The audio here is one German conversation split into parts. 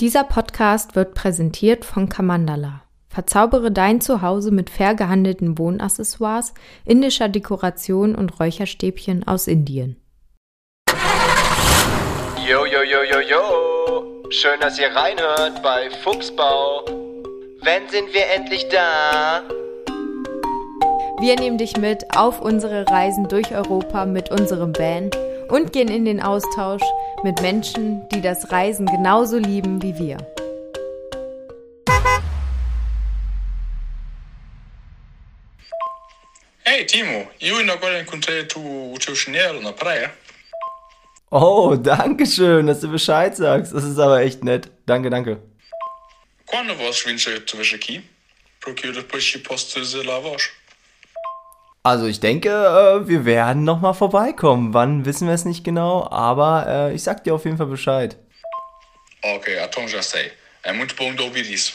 Dieser Podcast wird präsentiert von Kamandala. Verzaubere dein Zuhause mit fair gehandelten Wohnaccessoires, indischer Dekoration und Räucherstäbchen aus Indien. Yo, yo, yo, yo, yo. Schön, dass ihr reinhört bei Fuchsbau. Wann sind wir endlich da? Wir nehmen dich mit auf unsere Reisen durch Europa mit unserem Van und gehen in den Austausch mit Menschen, die das Reisen genauso lieben wie wir. Hey Timo, io e agora encontrei tu, o teu chinelo na praia. Oh, danke schön, dass du Bescheid sagst. Das ist aber echt nett. Danke, danke. Quando vós vindes aqui, porque eu depois te posso dizer lá vós. Also ich denke, äh, wir werden nochmal vorbeikommen. Wann wissen wir es nicht genau, aber äh, ich sag dir auf jeden Fall Bescheid. Ok, então já sei. É muito bom de ouvir isso.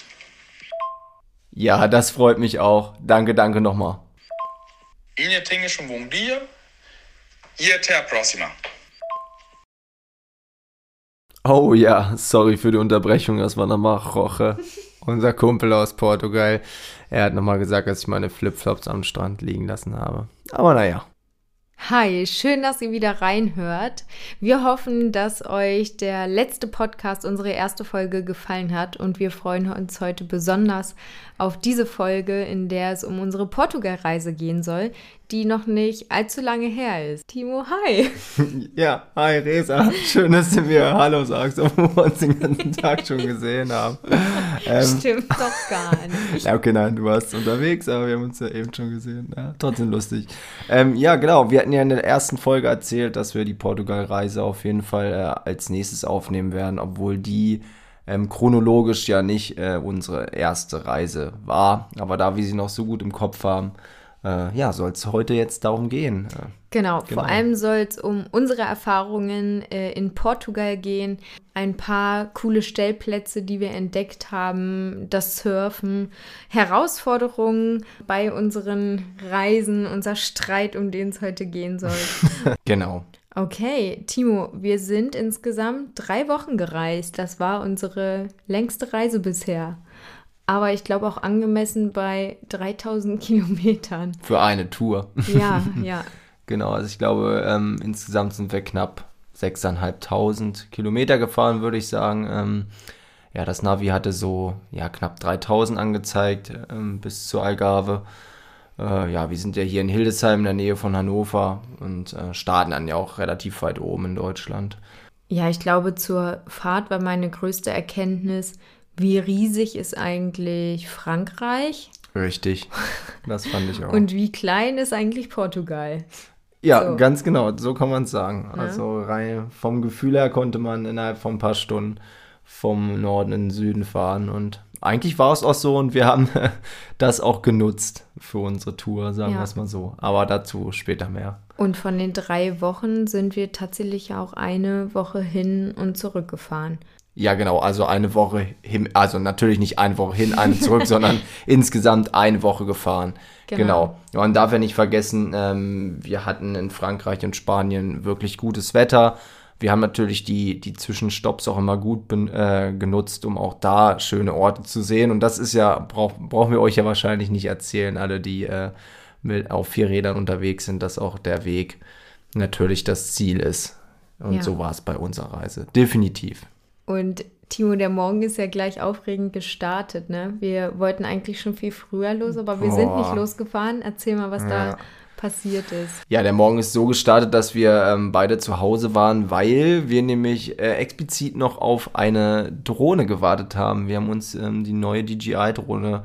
Ja, das freut mich auch. Danke, danke nochmal. Inha tenhas um bom dia e até a próxima. Oh ja, sorry für die Unterbrechung. Das war nochmal Roche, unser Kumpel aus Portugal. Er hat nochmal gesagt, dass ich meine Flipflops am Strand liegen lassen habe. Aber naja. Hi, schön, dass ihr wieder reinhört. Wir hoffen, dass euch der letzte Podcast, unsere erste Folge, gefallen hat und wir freuen uns heute besonders auf diese Folge, in der es um unsere Portugal-Reise gehen soll, die noch nicht allzu lange her ist. Timo, hi. Ja, hi Resa. Schön, dass du mir Hallo sagst, obwohl wir uns den ganzen Tag schon gesehen haben. Ähm, Stimmt doch gar nicht. Ja, okay, nein, du warst unterwegs, aber wir haben uns ja eben schon gesehen. Ja, trotzdem lustig. Ähm, ja, genau. Wir hatten ja in der ersten Folge erzählt, dass wir die Portugal-Reise auf jeden Fall äh, als nächstes aufnehmen werden, obwohl die ähm, chronologisch ja nicht äh, unsere erste Reise war. Aber da wir sie noch so gut im Kopf haben, äh, ja, soll es heute jetzt darum gehen. Äh, genau, genau, vor allem soll es um unsere Erfahrungen äh, in Portugal gehen, ein paar coole Stellplätze, die wir entdeckt haben, das Surfen, Herausforderungen bei unseren Reisen, unser Streit, um den es heute gehen soll. genau. Okay, Timo, wir sind insgesamt drei Wochen gereist. Das war unsere längste Reise bisher. Aber ich glaube auch angemessen bei 3000 Kilometern. Für eine Tour. Ja, ja. genau, also ich glaube, ähm, insgesamt sind wir knapp 6.500 Kilometer gefahren, würde ich sagen. Ähm, ja, das Navi hatte so ja, knapp 3000 angezeigt ähm, bis zur Algarve. Äh, ja, wir sind ja hier in Hildesheim in der Nähe von Hannover und äh, starten dann ja auch relativ weit oben in Deutschland. Ja, ich glaube, zur Fahrt war meine größte Erkenntnis, wie riesig ist eigentlich Frankreich? Richtig, das fand ich auch. Und wie klein ist eigentlich Portugal? Ja, so. ganz genau, so kann man es sagen. Ja. Also rein vom Gefühl her konnte man innerhalb von ein paar Stunden vom Norden in den Süden fahren und eigentlich war es auch so und wir haben das auch genutzt für unsere Tour, sagen ja. wir es mal so. Aber dazu später mehr. Und von den drei Wochen sind wir tatsächlich auch eine Woche hin und zurück gefahren. Ja, genau, also eine Woche hin, also natürlich nicht eine Woche hin, eine zurück, sondern insgesamt eine Woche gefahren. Genau. genau. Man darf ja nicht vergessen, ähm, wir hatten in Frankreich und Spanien wirklich gutes Wetter. Wir haben natürlich die, die Zwischenstopps auch immer gut äh, genutzt, um auch da schöne Orte zu sehen. Und das ist ja, brauch, brauchen wir euch ja wahrscheinlich nicht erzählen, alle, die äh, mit, auf vier Rädern unterwegs sind, dass auch der Weg natürlich das Ziel ist. Und ja. so war es bei unserer Reise. Definitiv. Und Timo, der Morgen ist ja gleich aufregend gestartet, ne? Wir wollten eigentlich schon viel früher los, aber wir Boah. sind nicht losgefahren. Erzähl mal, was ja. da passiert ist. Ja, der Morgen ist so gestartet, dass wir ähm, beide zu Hause waren, weil wir nämlich äh, explizit noch auf eine Drohne gewartet haben. Wir haben uns ähm, die neue DJI-Drohne,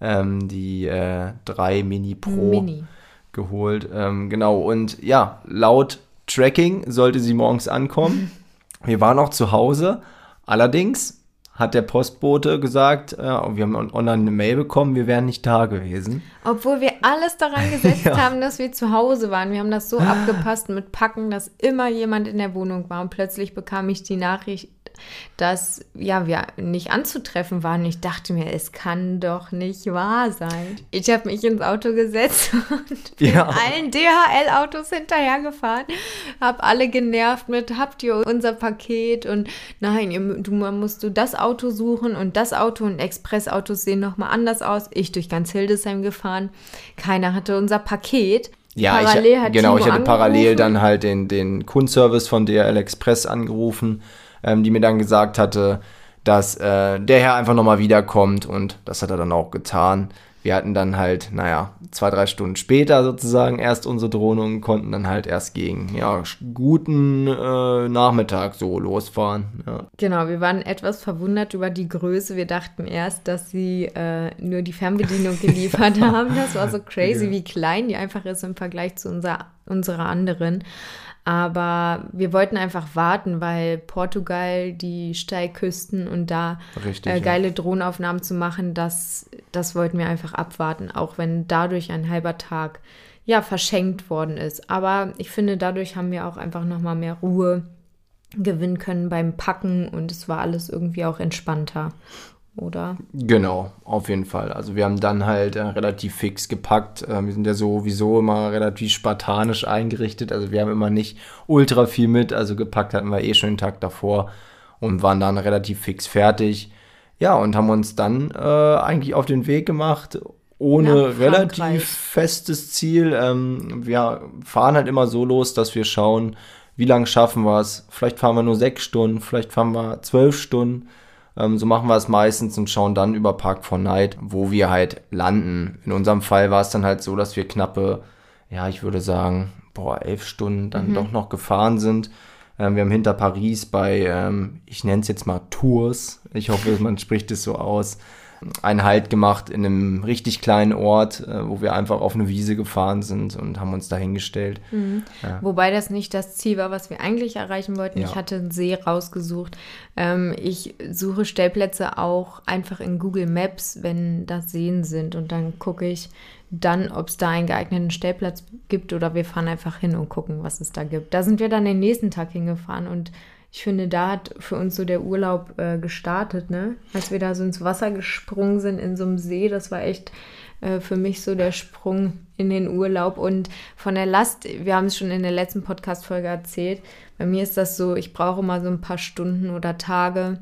ähm, die äh, 3 Mini Pro, Mini. geholt. Ähm, genau, und ja, laut Tracking sollte sie morgens ankommen. Wir waren auch zu Hause. Allerdings hat der Postbote gesagt, äh, wir haben online eine Mail bekommen, wir wären nicht da gewesen. Obwohl wir alles daran gesetzt ja. haben, dass wir zu Hause waren. Wir haben das so abgepasst mit Packen, dass immer jemand in der Wohnung war. Und plötzlich bekam ich die Nachricht, dass ja, wir nicht anzutreffen waren. Ich dachte mir, es kann doch nicht wahr sein. Ich habe mich ins Auto gesetzt und bin ja. allen DHL-Autos hinterhergefahren, habe alle genervt mit, habt ihr unser Paket und nein, ihr, du musst du das Auto suchen und das Auto und Expressautos sehen nochmal anders aus. Ich durch ganz Hildesheim gefahren. Keiner hatte unser Paket. Ja, parallel ich, genau, Timo ich hatte angerufen. parallel dann halt den, den Kundenservice von DRL Express angerufen, ähm, die mir dann gesagt hatte, dass äh, der Herr einfach nochmal wiederkommt und das hat er dann auch getan. Wir hatten dann halt, naja, zwei, drei Stunden später sozusagen erst unsere Drohne und konnten dann halt erst gegen, ja, guten äh, Nachmittag so losfahren. Ja. Genau, wir waren etwas verwundert über die Größe. Wir dachten erst, dass sie äh, nur die Fernbedienung geliefert haben. Das war so crazy, ja. wie klein die einfach ist im Vergleich zu unserer, unserer anderen. Aber wir wollten einfach warten, weil Portugal, die Steilküsten und da Richtig, äh, geile ja. Drohnenaufnahmen zu machen, das, das wollten wir einfach abwarten, auch wenn dadurch ein halber Tag ja verschenkt worden ist. Aber ich finde, dadurch haben wir auch einfach nochmal mehr Ruhe gewinnen können beim Packen und es war alles irgendwie auch entspannter oder? Genau, auf jeden Fall. Also wir haben dann halt äh, relativ fix gepackt. Äh, wir sind ja sowieso immer relativ spartanisch eingerichtet. Also wir haben immer nicht ultra viel mit. Also gepackt hatten wir eh schon den Tag davor und waren dann relativ fix fertig. Ja, und haben uns dann äh, eigentlich auf den Weg gemacht, ohne relativ festes Ziel. Ähm, wir fahren halt immer so los, dass wir schauen, wie lange schaffen wir es. Vielleicht fahren wir nur sechs Stunden, vielleicht fahren wir zwölf Stunden ähm, so machen wir es meistens und schauen dann über Park for Night, wo wir halt landen. In unserem Fall war es dann halt so, dass wir knappe, ja, ich würde sagen, boah, elf Stunden dann mhm. doch noch gefahren sind. Ähm, wir haben hinter Paris bei, ähm, ich nenne es jetzt mal Tours, ich hoffe, man spricht es so aus, einen Halt gemacht in einem richtig kleinen Ort, äh, wo wir einfach auf eine Wiese gefahren sind und haben uns dahingestellt. Mhm. Ja. Wobei das nicht das Ziel war, was wir eigentlich erreichen wollten. Ja. Ich hatte einen See rausgesucht. Ähm, ich suche Stellplätze auch einfach in Google Maps, wenn das Seen sind. Und dann gucke ich dann, ob es da einen geeigneten Stellplatz gibt oder wir fahren einfach hin und gucken, was es da gibt. Da sind wir dann den nächsten Tag hingefahren und ich finde, da hat für uns so der Urlaub äh, gestartet, ne? Als wir da so ins Wasser gesprungen sind in so einem See, das war echt äh, für mich so der Sprung in den Urlaub. Und von der Last, wir haben es schon in der letzten Podcast-Folge erzählt, bei mir ist das so, ich brauche mal so ein paar Stunden oder Tage,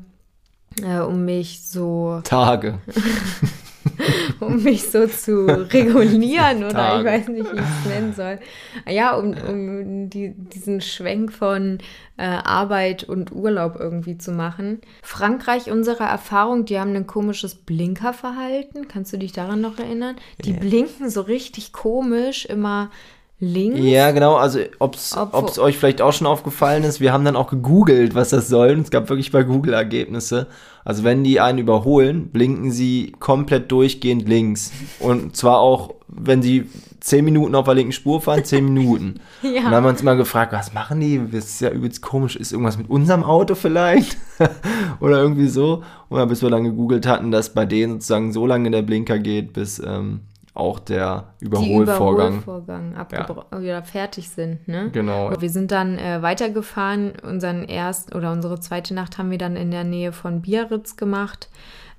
äh, um mich so. Tage. um mich so zu regulieren oder ich weiß nicht, wie ich es nennen soll. Ja, um, um die, diesen Schwenk von äh, Arbeit und Urlaub irgendwie zu machen. Frankreich, unsere Erfahrung, die haben ein komisches Blinkerverhalten. Kannst du dich daran noch erinnern? Die yeah. blinken so richtig komisch, immer links. Ja, genau. Also, ob es euch vielleicht auch schon aufgefallen ist, wir haben dann auch gegoogelt, was das soll. Und es gab wirklich bei Google Ergebnisse. Also, wenn die einen überholen, blinken sie komplett durchgehend links. Und zwar auch, wenn sie zehn Minuten auf der linken Spur fahren, zehn Minuten. ja. Und dann haben wir uns immer gefragt, was machen die? Das ist ja übelst komisch. Ist irgendwas mit unserem Auto vielleicht? Oder irgendwie so. Und dann, bis wir dann gegoogelt hatten, dass bei denen sozusagen so lange der Blinker geht, bis. Ähm, auch der Überholvorgang, Überholvorgang abgebrochen ja. fertig sind. Ne? Genau. Wir sind dann äh, weitergefahren. Unseren erst oder unsere zweite Nacht haben wir dann in der Nähe von Biarritz gemacht.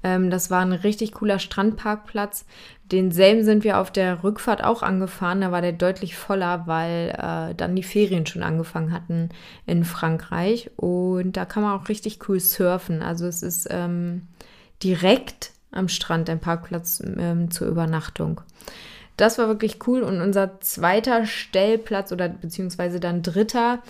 Ähm, das war ein richtig cooler Strandparkplatz. Denselben sind wir auf der Rückfahrt auch angefahren. Da war der deutlich voller, weil äh, dann die Ferien schon angefangen hatten in Frankreich. Und da kann man auch richtig cool surfen. Also es ist ähm, direkt am Strand, ein Parkplatz ähm, zur Übernachtung. Das war wirklich cool und unser zweiter Stellplatz oder beziehungsweise dann dritter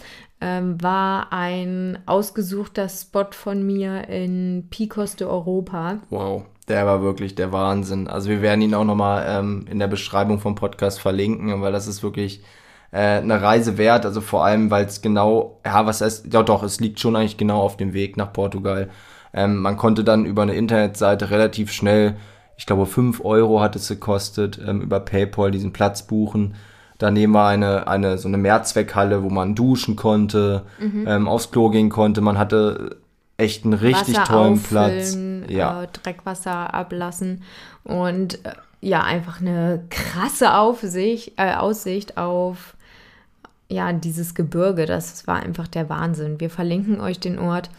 ähm, war ein ausgesuchter Spot von mir in Picos de Europa. Wow, der war wirklich der Wahnsinn. Also wir werden ihn auch nochmal ähm, in der Beschreibung vom Podcast verlinken, weil das ist wirklich äh, eine Reise wert. Also vor allem, weil es genau, ja, was heißt, ja doch, es liegt schon eigentlich genau auf dem Weg nach Portugal. Ähm, man konnte dann über eine Internetseite relativ schnell, ich glaube 5 Euro hat es gekostet, ähm, über PayPal diesen Platz buchen. Daneben war eine, eine so eine Mehrzweckhalle, wo man duschen konnte, mhm. ähm, aufs Klo gehen konnte. Man hatte echt einen richtig Wasser tollen Platz. Ja. Äh, Dreckwasser ablassen und äh, ja, einfach eine krasse Aufsicht, äh, Aussicht auf ja, dieses Gebirge. Das war einfach der Wahnsinn. Wir verlinken euch den Ort.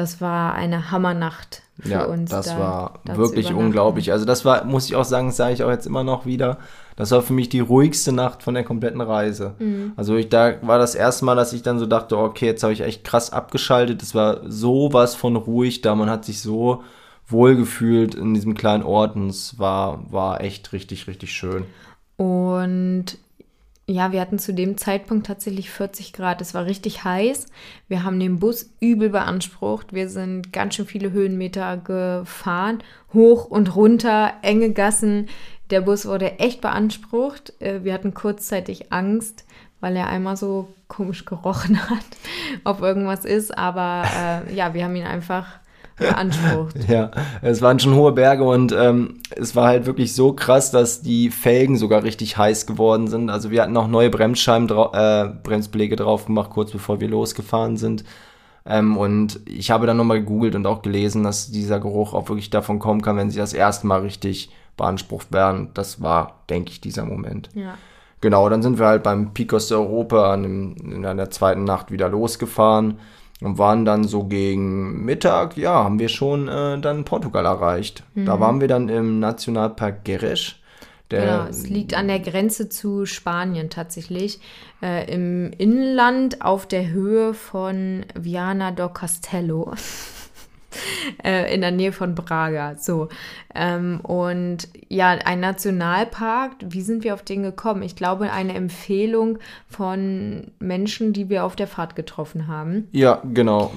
Das war eine Hammernacht für ja, uns. das da- war da wirklich unglaublich. Also das war, muss ich auch sagen, sage ich auch jetzt immer noch wieder, das war für mich die ruhigste Nacht von der kompletten Reise. Mhm. Also ich, da war das erste Mal, dass ich dann so dachte, okay, jetzt habe ich echt krass abgeschaltet. Es war sowas von ruhig da, man hat sich so wohl gefühlt in diesem kleinen Ort und es war, war echt richtig, richtig schön. Und ja, wir hatten zu dem Zeitpunkt tatsächlich 40 Grad. Es war richtig heiß. Wir haben den Bus übel beansprucht. Wir sind ganz schön viele Höhenmeter gefahren. Hoch und runter, enge Gassen. Der Bus wurde echt beansprucht. Äh, Wir hatten kurzzeitig Angst, weil er einmal so komisch gerochen hat, ob irgendwas ist. Aber äh, ja, wir haben ihn einfach beansprucht. Ja, es waren schon hohe Berge und ähm, es war halt wirklich so krass, dass die Felgen sogar richtig heiß geworden sind. Also wir hatten auch neue Bremsscheiben, äh, Bremsbeläge drauf gemacht, kurz bevor wir losgefahren sind. Ähm, und ich habe dann nochmal gegoogelt und auch gelesen, dass dieser Geruch auch wirklich davon kommen kann, wenn sie das erste Mal richtig beansprucht werden. Das war, denke ich, dieser Moment. Ja. Genau, dann sind wir halt beim Picos de Europa an dem, in der zweiten Nacht wieder losgefahren und waren dann so gegen Mittag, ja, haben wir schon äh, dann Portugal erreicht. Da waren wir dann im Nationalpark Gerês. Der, Genau, es liegt an der Grenze zu Spanien tatsächlich. Äh, Im Inland auf der Höhe von Viana do Castelo. äh, in der Nähe von Braga. So. Ähm, und ja, ein Nationalpark, wie sind wir auf den gekommen? Ich glaube, eine Empfehlung von Menschen, die wir auf der Fahrt getroffen haben. ja, genau.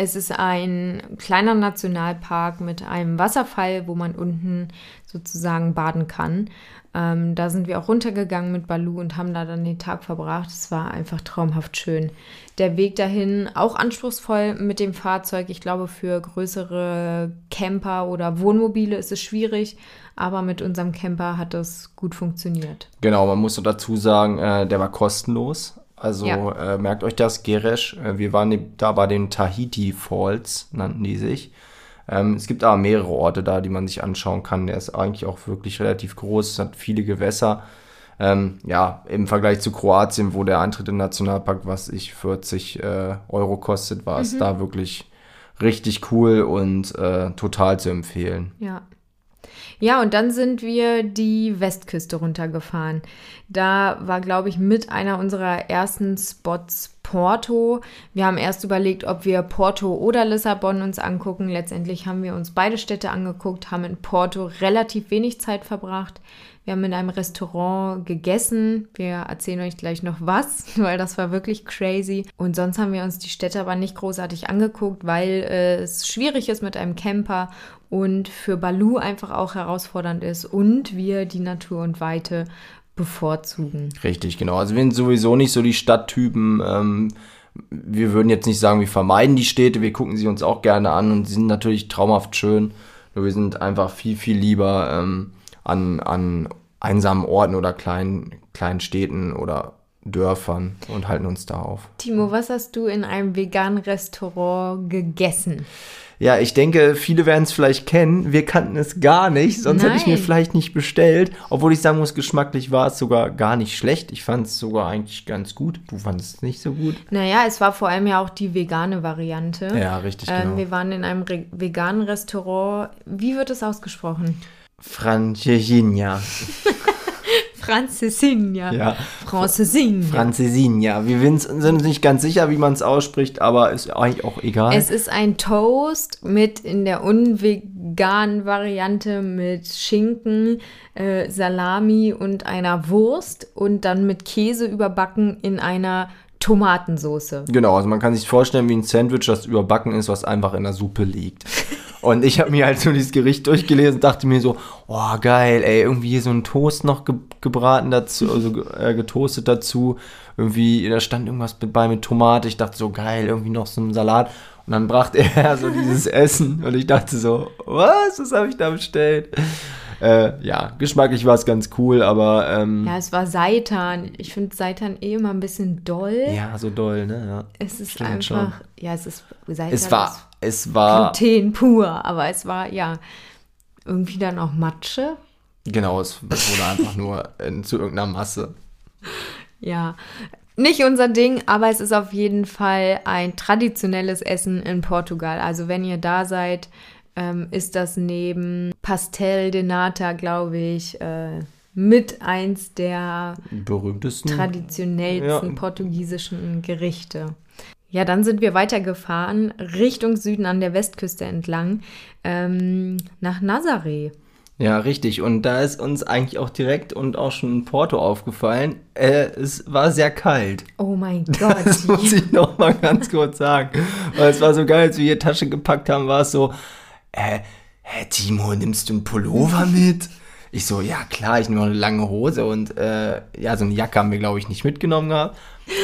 Es ist ein kleiner Nationalpark mit einem Wasserfall, wo man unten sozusagen baden kann. Ähm, da sind wir auch runtergegangen mit Balu und haben da dann den Tag verbracht. Es war einfach traumhaft schön. Der Weg dahin auch anspruchsvoll mit dem Fahrzeug. Ich glaube, für größere Camper oder Wohnmobile ist es schwierig, aber mit unserem Camper hat es gut funktioniert. Genau, man muss dazu sagen, äh, der war kostenlos. Also Ja. äh, merkt euch das, Geresch. Äh, wir waren da bei den Tahiti Falls, nannten die sich. Ähm, es gibt aber mehrere Orte da, die man sich anschauen kann. Der ist eigentlich auch wirklich relativ groß, es hat viele Gewässer. Ähm, ja, im Vergleich zu Kroatien, wo der Eintritt im Nationalpark, was ich 40 äh, Euro kostet, war es da wirklich richtig cool und äh, total zu empfehlen. Ja. Ja, und dann sind wir die Westküste runtergefahren. Da war, glaube ich, mit einer unserer ersten Spots Porto. Wir haben erst überlegt, ob wir Porto oder Lissabon uns angucken. Letztendlich haben wir uns beide Städte angeguckt, haben in Porto relativ wenig Zeit verbracht. Wir haben in einem Restaurant gegessen. Wir erzählen euch gleich noch was, weil das war wirklich crazy. Und sonst haben wir uns die Städte aber nicht großartig angeguckt, weil äh, es schwierig ist mit einem Camper und für Balu einfach auch herausfordernd ist und wir die Natur und Weite bevorzugen. Richtig, genau. Also wir sind sowieso nicht so die Stadttypen. Ähm, wir würden jetzt nicht sagen, wir vermeiden die Städte, wir gucken sie uns auch gerne an und sie sind natürlich traumhaft schön. Nur wir sind einfach viel, viel lieber ähm, an, an einsamen Orten oder kleinen, kleinen Städten oder Dörfern und halten uns da auf. Timo, was hast du in einem veganen Restaurant gegessen? Ja, ich denke, viele werden es vielleicht kennen. Wir kannten es gar nicht, sonst hätte ich mir Nein. vielleicht nicht bestellt. Obwohl ich sagen muss, geschmacklich war es sogar gar nicht schlecht. Ich fand es sogar eigentlich ganz gut. Du fandest es nicht so gut. Naja, es war vor allem ja auch die vegane Variante. Ja, richtig, Ähm, genau. wir waren in einem Re veganen Restaurant. Wie wird es ausgesprochen? Francesinha. Francesinha. Ja. Francesinha. Francesinha. Wir sind sind uns nicht ganz sicher, wie man es ausspricht, aber ist eigentlich auch egal. Es ist ein Toast mit in der unveganen Variante mit Schinken, äh, Salami und einer Wurst und dann mit Käse überbacken in einer Tomatensoße. Genau, also man kann sich vorstellen wie ein Sandwich, das überbacken ist, was einfach in der Suppe liegt. Und ich habe mir halt so dieses Gericht durchgelesen dachte mir so, oh geil, ey, irgendwie hier so ein Toast noch ge gebraten dazu, also äh, getoastet dazu. Irgendwie, da stand irgendwas mit bei mit Tomate. Ich dachte so, geil, irgendwie noch so ein Salat. Und dann brachte er so dieses Essen und ich dachte so, was, was habe ich da bestellt? Äh, ja, geschmacklich war es ganz cool, aber ähm, Ja, es war Seitan. Ich finde Seitan eh immer ein bisschen doll. ja, so doll, ne? Ja. Es ist Stimmt einfach, schon. ja, es ist Seitan Es war, es war, Gluten pur, aber es war ja irgendwie dann auch Matsche. genau, es wurde einfach nur in, zu irgendeiner Masse. Ja, nicht unser Ding, aber es ist auf jeden Fall ein traditionelles Essen in Portugal. Also wenn ihr da seid, ähm, ist das neben Pastel de Nata, glaube ich, äh, mit eins der berühmtesten, traditionellsten ja. portugiesischen Gerichte. Ja, dann sind wir weitergefahren Richtung Süden an der Westküste entlang ähm, nach Nazaré. Ja, richtig. Und da ist uns eigentlich auch direkt und auch schon in Porto aufgefallen, äh, es war sehr kalt. Oh mein Gott. Das muss ich noch mal ganz kurz sagen. Weil es war so geil, als wir hier Tasche gepackt haben, war es so, äh, hä, Timo, nimmst du einen Pullover mit? Ich so, ja klar, ich nehme eine lange Hose und äh, ja, so eine Jacke haben wir, glaube ich, nicht mitgenommen gehabt.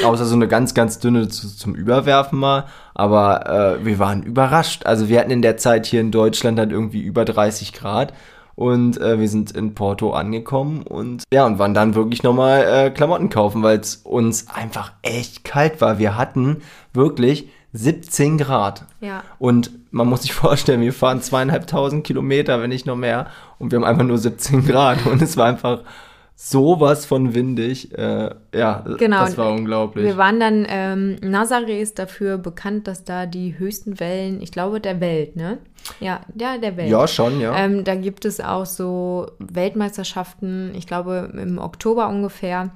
Außer so eine ganz, ganz dünne zu, zum Überwerfen mal. Aber äh, wir waren überrascht. Also wir hatten in der Zeit hier in Deutschland dann irgendwie über 30 Grad. Und äh, wir sind in Porto angekommen und ja, und waren dann wirklich nochmal äh, Klamotten kaufen, weil es uns einfach echt kalt war. Wir hatten wirklich 17 Grad. Ja. Und man muss sich vorstellen, wir fahren zweieinhalbtausend Kilometer, wenn nicht noch mehr, und wir haben einfach nur 17 Grad. Und es war einfach sowas von windig. Äh, ja, genau. das war unglaublich. Wir waren dann, ähm, Nazaré ist dafür bekannt, dass da die höchsten Wellen, ich glaube, der Welt, ne? Ja, ja, der Welt. Ja, schon, ja. Ähm, da gibt es auch so Weltmeisterschaften, ich glaube, im Oktober ungefähr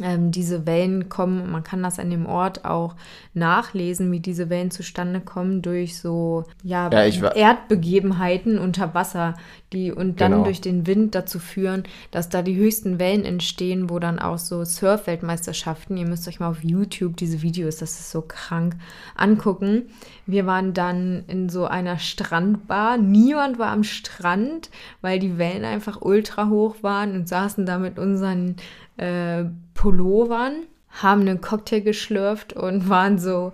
ähm, diese Wellen kommen, man kann das an dem Ort auch nachlesen, wie diese Wellen zustande kommen durch so ja, ja Erdbegebenheiten unter Wasser, die und dann genau. durch den Wind dazu führen, dass da die höchsten Wellen entstehen, wo dann auch so Surf-Weltmeisterschaften, ihr müsst euch mal auf YouTube diese Videos, das ist so krank, angucken. Wir waren dann in so einer Strandbar, niemand war am Strand, weil die Wellen einfach ultra hoch waren und saßen da mit unseren äh, Pullovern, haben einen Cocktail geschlürft und waren so,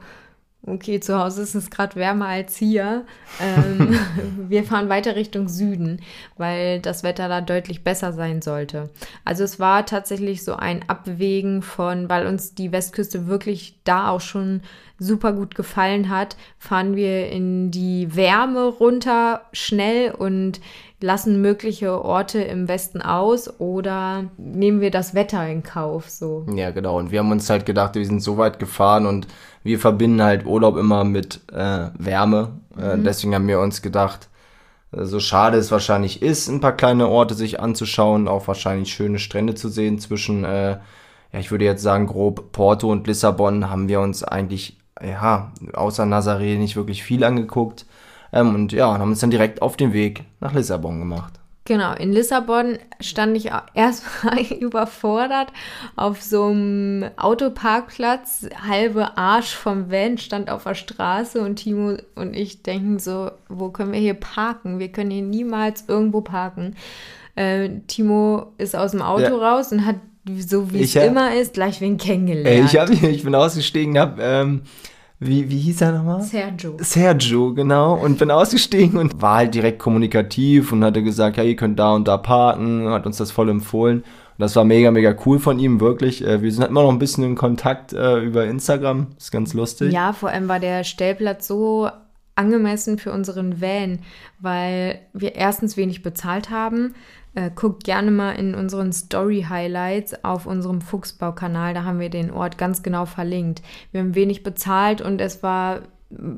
okay, zu Hause ist es gerade wärmer als hier. Ähm, wir fahren weiter Richtung Süden, weil das Wetter da deutlich besser sein sollte. Also es war tatsächlich so ein Abwägen von, weil uns die Westküste wirklich da auch schon super gut gefallen hat, fahren wir in die Wärme runter schnell und lassen mögliche Orte im Westen aus oder nehmen wir das Wetter in Kauf so. Ja, genau. Und wir haben uns halt gedacht, wir sind so weit gefahren und wir verbinden halt Urlaub immer mit äh, Wärme. Äh, mhm. Deswegen haben wir uns gedacht, äh, so schade es wahrscheinlich ist, ein paar kleine Orte sich anzuschauen, auch wahrscheinlich schöne Strände zu sehen zwischen, äh, ja, ich würde jetzt sagen, grob Porto und Lissabon haben wir uns eigentlich, ja, außer Nazaré nicht wirklich viel angeguckt. Ähm, und ja, haben uns dann direkt auf den Weg nach Lissabon gemacht. Genau, in Lissabon stand ich erstmal überfordert auf so einem Autoparkplatz. Halbe Arsch vom Van stand auf der Straße und Timo und ich denken so, wo können wir hier parken? Wir können hier niemals irgendwo parken. Äh, Timo ist aus dem Auto ja. raus und hat, so wie es immer ist, gleich wen kennengelernt. Ich, hab, ich bin ausgestiegen, habe ähm, wie, wie hieß er nochmal? Sergio. Sergio, genau. Und bin ausgestiegen und war halt direkt kommunikativ und hatte gesagt, ja, ihr könnt da und da parken, hat uns das voll empfohlen. Und das war mega, mega cool von ihm, wirklich. Äh, wir sind halt immer noch ein bisschen in Kontakt äh, über Instagram. Ist ganz lustig. Ja, vor allem war der Stellplatz so angemessen für unseren Van, weil wir erstens wenig bezahlt haben, äh, guckt gerne mal in unseren Story-Highlights auf unserem Fuchsbau-Kanal. Da haben wir den Ort ganz genau verlinkt. Wir haben wenig bezahlt und es war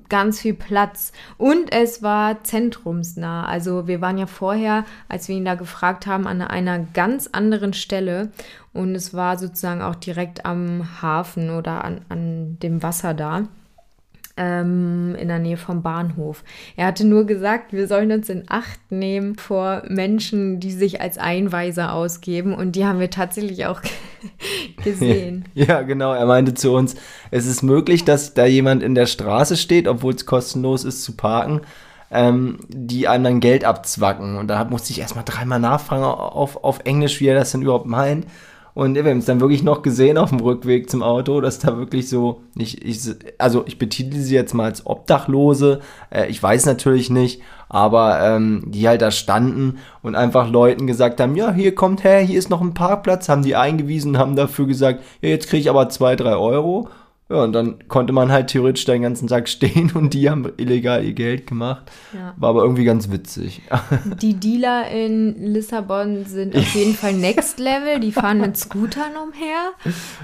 ganz viel Platz und es war zentrumsnah. Also wir waren ja vorher, als wir ihn da gefragt haben, an einer ganz anderen Stelle und es war sozusagen auch direkt am Hafen oder an, an dem Wasser da ähm, in der Nähe vom Bahnhof. Er hatte nur gesagt, wir sollen uns in Acht nehmen vor Menschen, die sich als Einweiser ausgeben. Und die haben wir tatsächlich auch gesehen. Ja, genau. Er meinte zu uns, es ist möglich, dass da jemand in der Straße steht, obwohl es kostenlos ist zu parken. Ähm, die einem dann Geld abzwacken. Und da musste ich erstmal dreimal nachfragen auf, auf Englisch, wie er das denn überhaupt meint. Und wir haben es dann wirklich noch gesehen auf dem Rückweg zum Auto, dass da wirklich so, ich, ich, also ich betitel sie jetzt mal als Obdachlose, äh, ich weiß natürlich nicht, aber ähm, die halt da standen und einfach Leuten gesagt haben, ja, hier kommt her, hier ist noch ein Parkplatz, haben die eingewiesen, haben dafür gesagt, ja, jetzt kriege ich aber zwei, drei Euro. Ja, und dann konnte man halt theoretisch den ganzen Tag stehen und die haben illegal ihr Geld gemacht. Ja. War aber irgendwie ganz witzig. Die Dealer in Lissabon sind auf jeden Fall Next Level. Die fahren mit Scootern umher,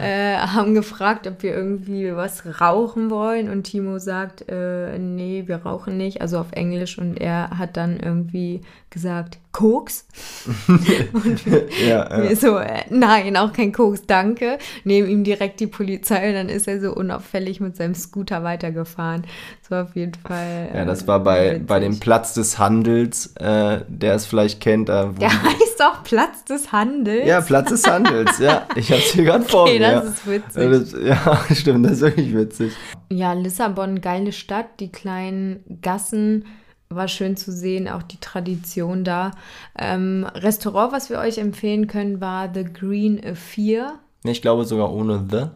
äh, haben gefragt, ob wir irgendwie was rauchen wollen. Und Timo sagt, äh, nee, wir rauchen nicht. Also auf Englisch. Und er hat dann irgendwie gesagt, Koks. und ja, ja. so, äh, nein, auch kein Koks, danke. Nehmen ihm direkt die Polizei und dann ist er so unauffällig mit seinem Scooter weitergefahren. Das war auf jeden Fall. Ja, das war bei, bei dem Platz des Handels, äh, der es vielleicht kennt. Äh, wo Der heißt auch Platz des Handels. ja, Platz des Handels, ja. Ich hab's hier gerade vor Okay, mir. das ja. ist witzig. Das, ja, stimmt, das ist wirklich witzig. Ja, Lissabon, geile Stadt, die kleinen Gassen, war schön zu sehen, auch die Tradition da. Ähm, Restaurant, was wir euch empfehlen können, war The Green Affair. Ich glaube sogar ohne The.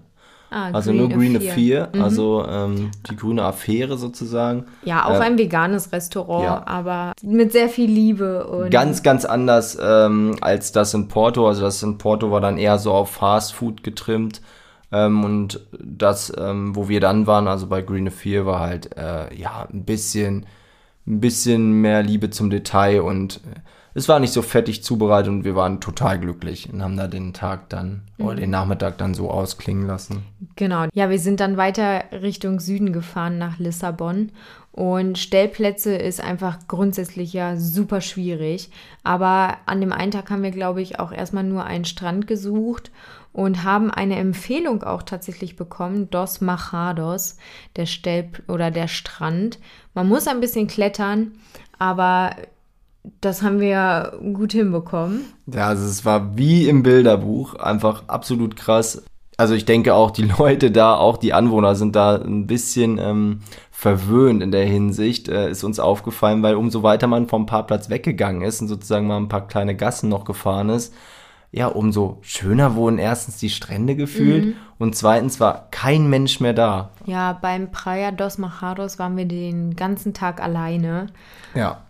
Ah, Also nur Green Affair. Affair, also ähm, die grüne Affäre sozusagen. Ja, auch Äh, ein veganes Restaurant, ja. aber mit sehr viel Liebe und Ganz, ganz anders ähm, als das in Porto. Also das in Porto war dann eher so auf Fast Food getrimmt. Ähm, und das, ähm, wo wir dann waren, also bei Green Affair, war halt äh, ja ein bisschen, ein bisschen mehr Liebe zum Detail und äh, es war nicht so fettig zubereitet und wir waren total glücklich und haben da den Tag dann oder den Nachmittag dann so ausklingen lassen. Genau. Ja, wir sind dann weiter Richtung Süden gefahren nach Lissabon. Und Stellplätze ist einfach grundsätzlich ja super schwierig. Aber an dem einen Tag haben wir, glaube ich, auch erstmal nur einen Strand gesucht und haben eine Empfehlung auch tatsächlich bekommen, Dos Machados, der Stell oder der Strand. Man muss ein bisschen klettern, aber das haben wir gut hinbekommen. Ja, also es war wie im Bilderbuch, einfach absolut krass. Also ich denke auch, die Leute da, auch die Anwohner sind da ein bisschen ähm, verwöhnt in der Hinsicht, äh, ist uns aufgefallen, weil umso weiter man vom Parkplatz weggegangen ist und sozusagen mal ein paar kleine Gassen noch gefahren ist, ja, umso schöner wurden erstens die Strände gefühlt und zweitens war kein Mensch mehr da. Ja, beim Praia dos Machados waren wir den ganzen Tag alleine. Ja.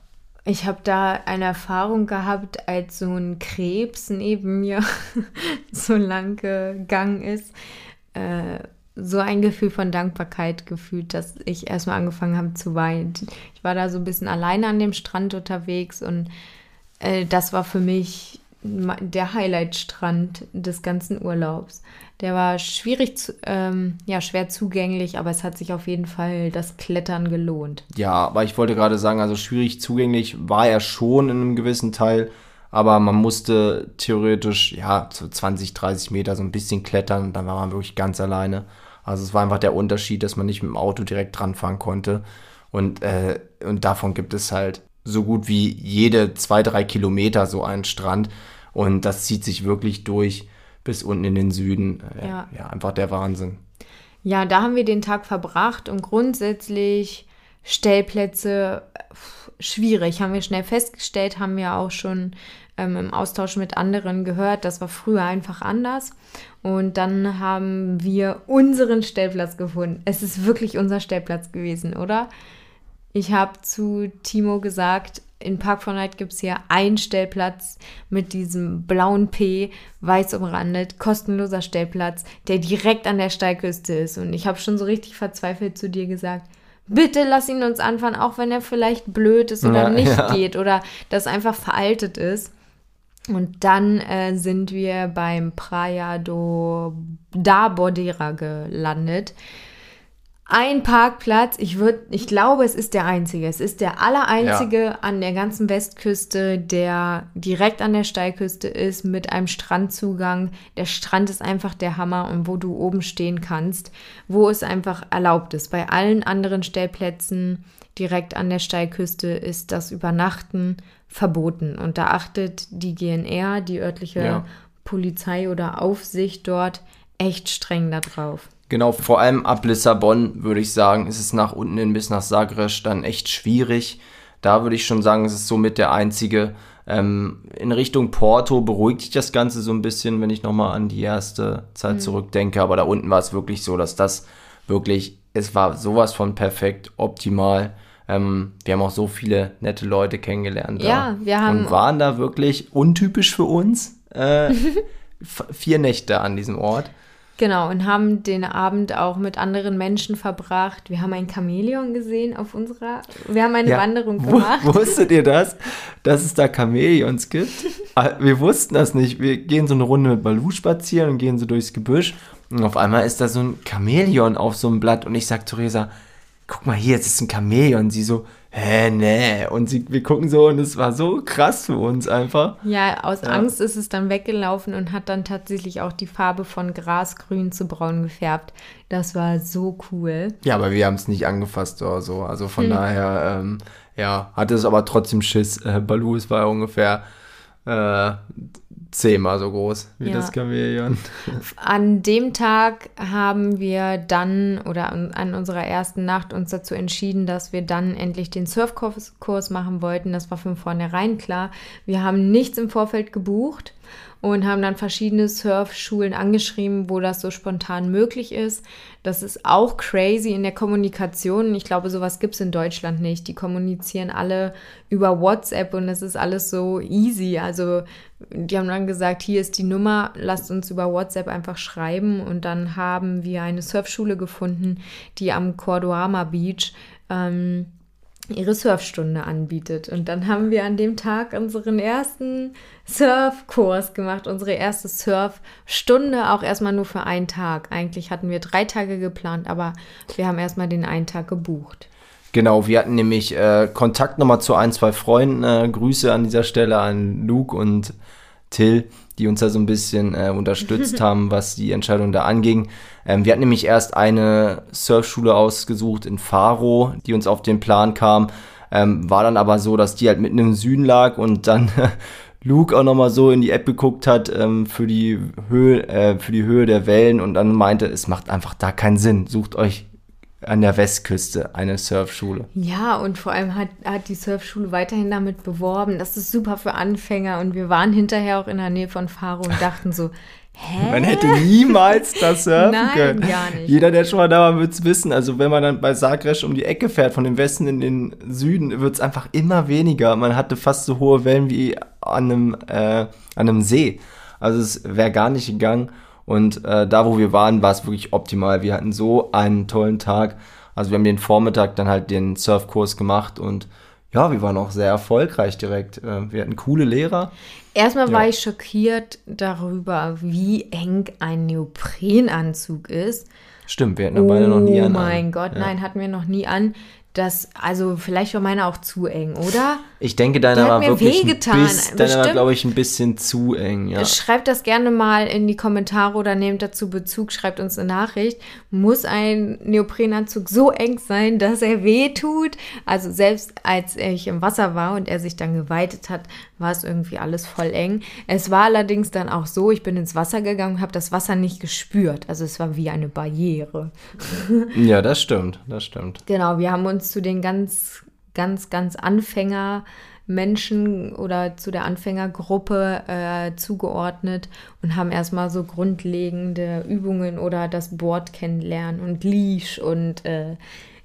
Ich habe da eine Erfahrung gehabt, als so ein Krebs neben mir so lang gegangen ist. Äh, so ein Gefühl von Dankbarkeit gefühlt, dass ich erstmal angefangen habe zu weinen. Ich war da so ein bisschen alleine an dem Strand unterwegs und äh, das war für mich der Highlight-Strand des ganzen Urlaubs. Der war schwierig, zu, ähm, ja, schwer zugänglich, aber es hat sich auf jeden Fall das Klettern gelohnt. Ja, aber ich wollte gerade sagen, also schwierig zugänglich war er schon in einem gewissen Teil, aber man musste theoretisch, ja, so 20, 30 Meter so ein bisschen klettern und dann war man wirklich ganz alleine. Also es war einfach der Unterschied, dass man nicht mit dem Auto direkt dran fahren konnte. Und, äh, und davon gibt es halt so gut wie jede zwei, drei Kilometer so einen Strand. Und das zieht sich wirklich durch bis unten in den Süden. Äh, Ja. ja, einfach der Wahnsinn. Ja, da haben wir den Tag verbracht und grundsätzlich Stellplätze schwierig, haben wir schnell festgestellt, haben wir auch schon ähm, im Austausch mit anderen gehört. Das war früher einfach anders. Und dann haben wir unseren Stellplatz gefunden. Es ist wirklich unser Stellplatz gewesen, oder? Ich habe zu Timo gesagt, in Park von Night gibt es hier einen Stellplatz mit diesem blauen P, weiß umrandet, kostenloser Stellplatz, der direkt an der Steilküste ist. Und ich habe schon so richtig verzweifelt zu dir gesagt, bitte lass ihn uns anfahren, auch wenn er vielleicht blöd ist oder Ja, nicht ja. geht oder das einfach veraltet ist. Und dann äh, sind wir beim Praia do da Bordera gelandet. Ein Parkplatz, ich würde, ich glaube, es ist der einzige. Es ist der allereinzige an der ganzen Westküste, der direkt an der Steilküste ist, mit einem Strandzugang. Der Strand ist einfach der Hammer und wo du oben stehen kannst, wo es einfach erlaubt ist. Bei allen anderen Stellplätzen direkt an der Steilküste ist das Übernachten verboten. Und da achtet die GNR, die örtliche Ja. Polizei oder Aufsicht dort, echt streng darauf. Genau, vor allem ab Lissabon würde ich sagen, ist es nach unten hin bis nach Sagres dann echt schwierig. Da würde ich schon sagen, es ist somit der einzige. Ähm, in Richtung Porto beruhigt sich das Ganze so ein bisschen, wenn ich nochmal an die erste Zeit zurückdenke. Aber da unten war es wirklich so, dass das wirklich, es war sowas von perfekt, optimal. Ähm, wir haben auch so viele nette Leute kennengelernt. Ja, da wir haben- Und waren da wirklich untypisch für uns. Äh, vier Nächte an diesem Ort. Genau, und haben den Abend auch mit anderen Menschen verbracht. Wir haben ein Chamäleon gesehen auf unserer, wir haben eine Ja, Wanderung gemacht. Wusstet ihr das, dass es da Chamäleons gibt? Ah, Wir wussten das nicht. Wir gehen so eine Runde mit Balu spazieren und gehen so durchs Gebüsch. Und auf einmal ist da so ein Chamäleon auf so einem Blatt. Und ich sag Theresa, guck mal hier, jetzt ist ein Chamäleon. Sie so, hä, nee. Und sie, wir gucken so und es war so krass für uns einfach. Ja, aus Angst ist es dann weggelaufen und hat dann tatsächlich auch die Farbe von grasgrün zu braun gefärbt. Das war so cool. Ja, aber wir haben es nicht angefasst oder so. Also von daher, ähm, ja, hatte es aber trotzdem Schiss. Äh, Balu, es war ungefähr äh, zehnmal so groß wie Ja. das Chamäleon. An dem Tag haben wir dann oder an, an unserer ersten Nacht uns dazu entschieden, dass wir dann endlich den Surfkurs Kurs machen wollten. Das war von vornherein klar. Wir haben nichts im Vorfeld gebucht und haben dann verschiedene Surfschulen angeschrieben, wo das so spontan möglich ist. Das ist auch crazy in der Kommunikation. Ich glaube, sowas gibt es in Deutschland nicht. Die kommunizieren alle über WhatsApp und es ist alles so easy. Also die haben dann gesagt, hier ist die Nummer, lasst uns über WhatsApp einfach schreiben. Und dann haben wir eine Surfschule gefunden, die am Cordoama Beach ähm, ihre Surfstunde anbietet. Und dann haben wir an dem Tag unseren ersten Surfkurs gemacht, unsere erste Surfstunde, auch erstmal nur für einen Tag. Eigentlich hatten wir drei Tage geplant, aber wir haben erstmal den einen Tag gebucht. Genau, wir hatten nämlich äh, Kontakt nochmal zu ein, zwei Freunden. Äh, Grüße an dieser Stelle an Luke und Till, die uns da so ein bisschen äh, unterstützt haben, was die Entscheidung da anging. Ähm, wir hatten nämlich erst eine Surfschule ausgesucht in Faro, die uns auf den Plan kam. Ähm, war dann aber so, dass die halt mitten im Süden lag und dann Luke auch nochmal so in die App geguckt hat ähm, für, die Höhe, äh, für die Höhe der Wellen und dann meinte, es macht einfach da keinen Sinn. Sucht euch an der Westküste eine Surfschule. Ja, und vor allem hat, hat die Surfschule weiterhin damit beworben. Das ist super für Anfänger. Und wir waren hinterher auch in der Nähe von Faro und dachten so, hä? Man hätte niemals das surfen Nein, können. gar nicht. Jeder, der schon mal da war, wird es wissen. Also wenn man dann bei Sagres um die Ecke fährt, von dem Westen in den Süden, wird es einfach immer weniger. Man hatte fast so hohe Wellen wie an einem, äh, an einem See. Also es wäre gar nicht gegangen. Und äh, da, wo wir waren, war es wirklich optimal. Wir hatten so einen tollen Tag. Also wir haben den Vormittag dann halt den Surfkurs gemacht und ja, wir waren auch sehr erfolgreich direkt. Äh, Wir hatten coole Lehrer. Erstmal war Ja. ich schockiert darüber, wie eng ein Neoprenanzug ist. Stimmt, wir hatten ja beide noch nie oh an. mein Gott, Ja. nein, hatten wir noch nie an. Das, also vielleicht war meiner auch zu eng, oder? Ich denke, deiner war wirklich wehgetan, ein bisschen, deiner war, glaube ich, ein bisschen zu eng, ja. Schreibt das gerne mal in die Kommentare oder nehmt dazu Bezug, schreibt uns eine Nachricht. Muss ein Neoprenanzug so eng sein, dass er weh tut? Also selbst als ich im Wasser war und er sich dann geweitet hat, war es irgendwie alles voll eng. Es war allerdings dann auch so, ich bin ins Wasser gegangen und habe das Wasser nicht gespürt. Also es war wie eine Barriere. Ja, das stimmt, das stimmt. Genau, wir haben uns zu den ganz, ganz, ganz Anfänger Menschen oder zu der Anfängergruppe äh, zugeordnet und haben erstmal so grundlegende Übungen oder das Board kennenlernen und Leash und äh,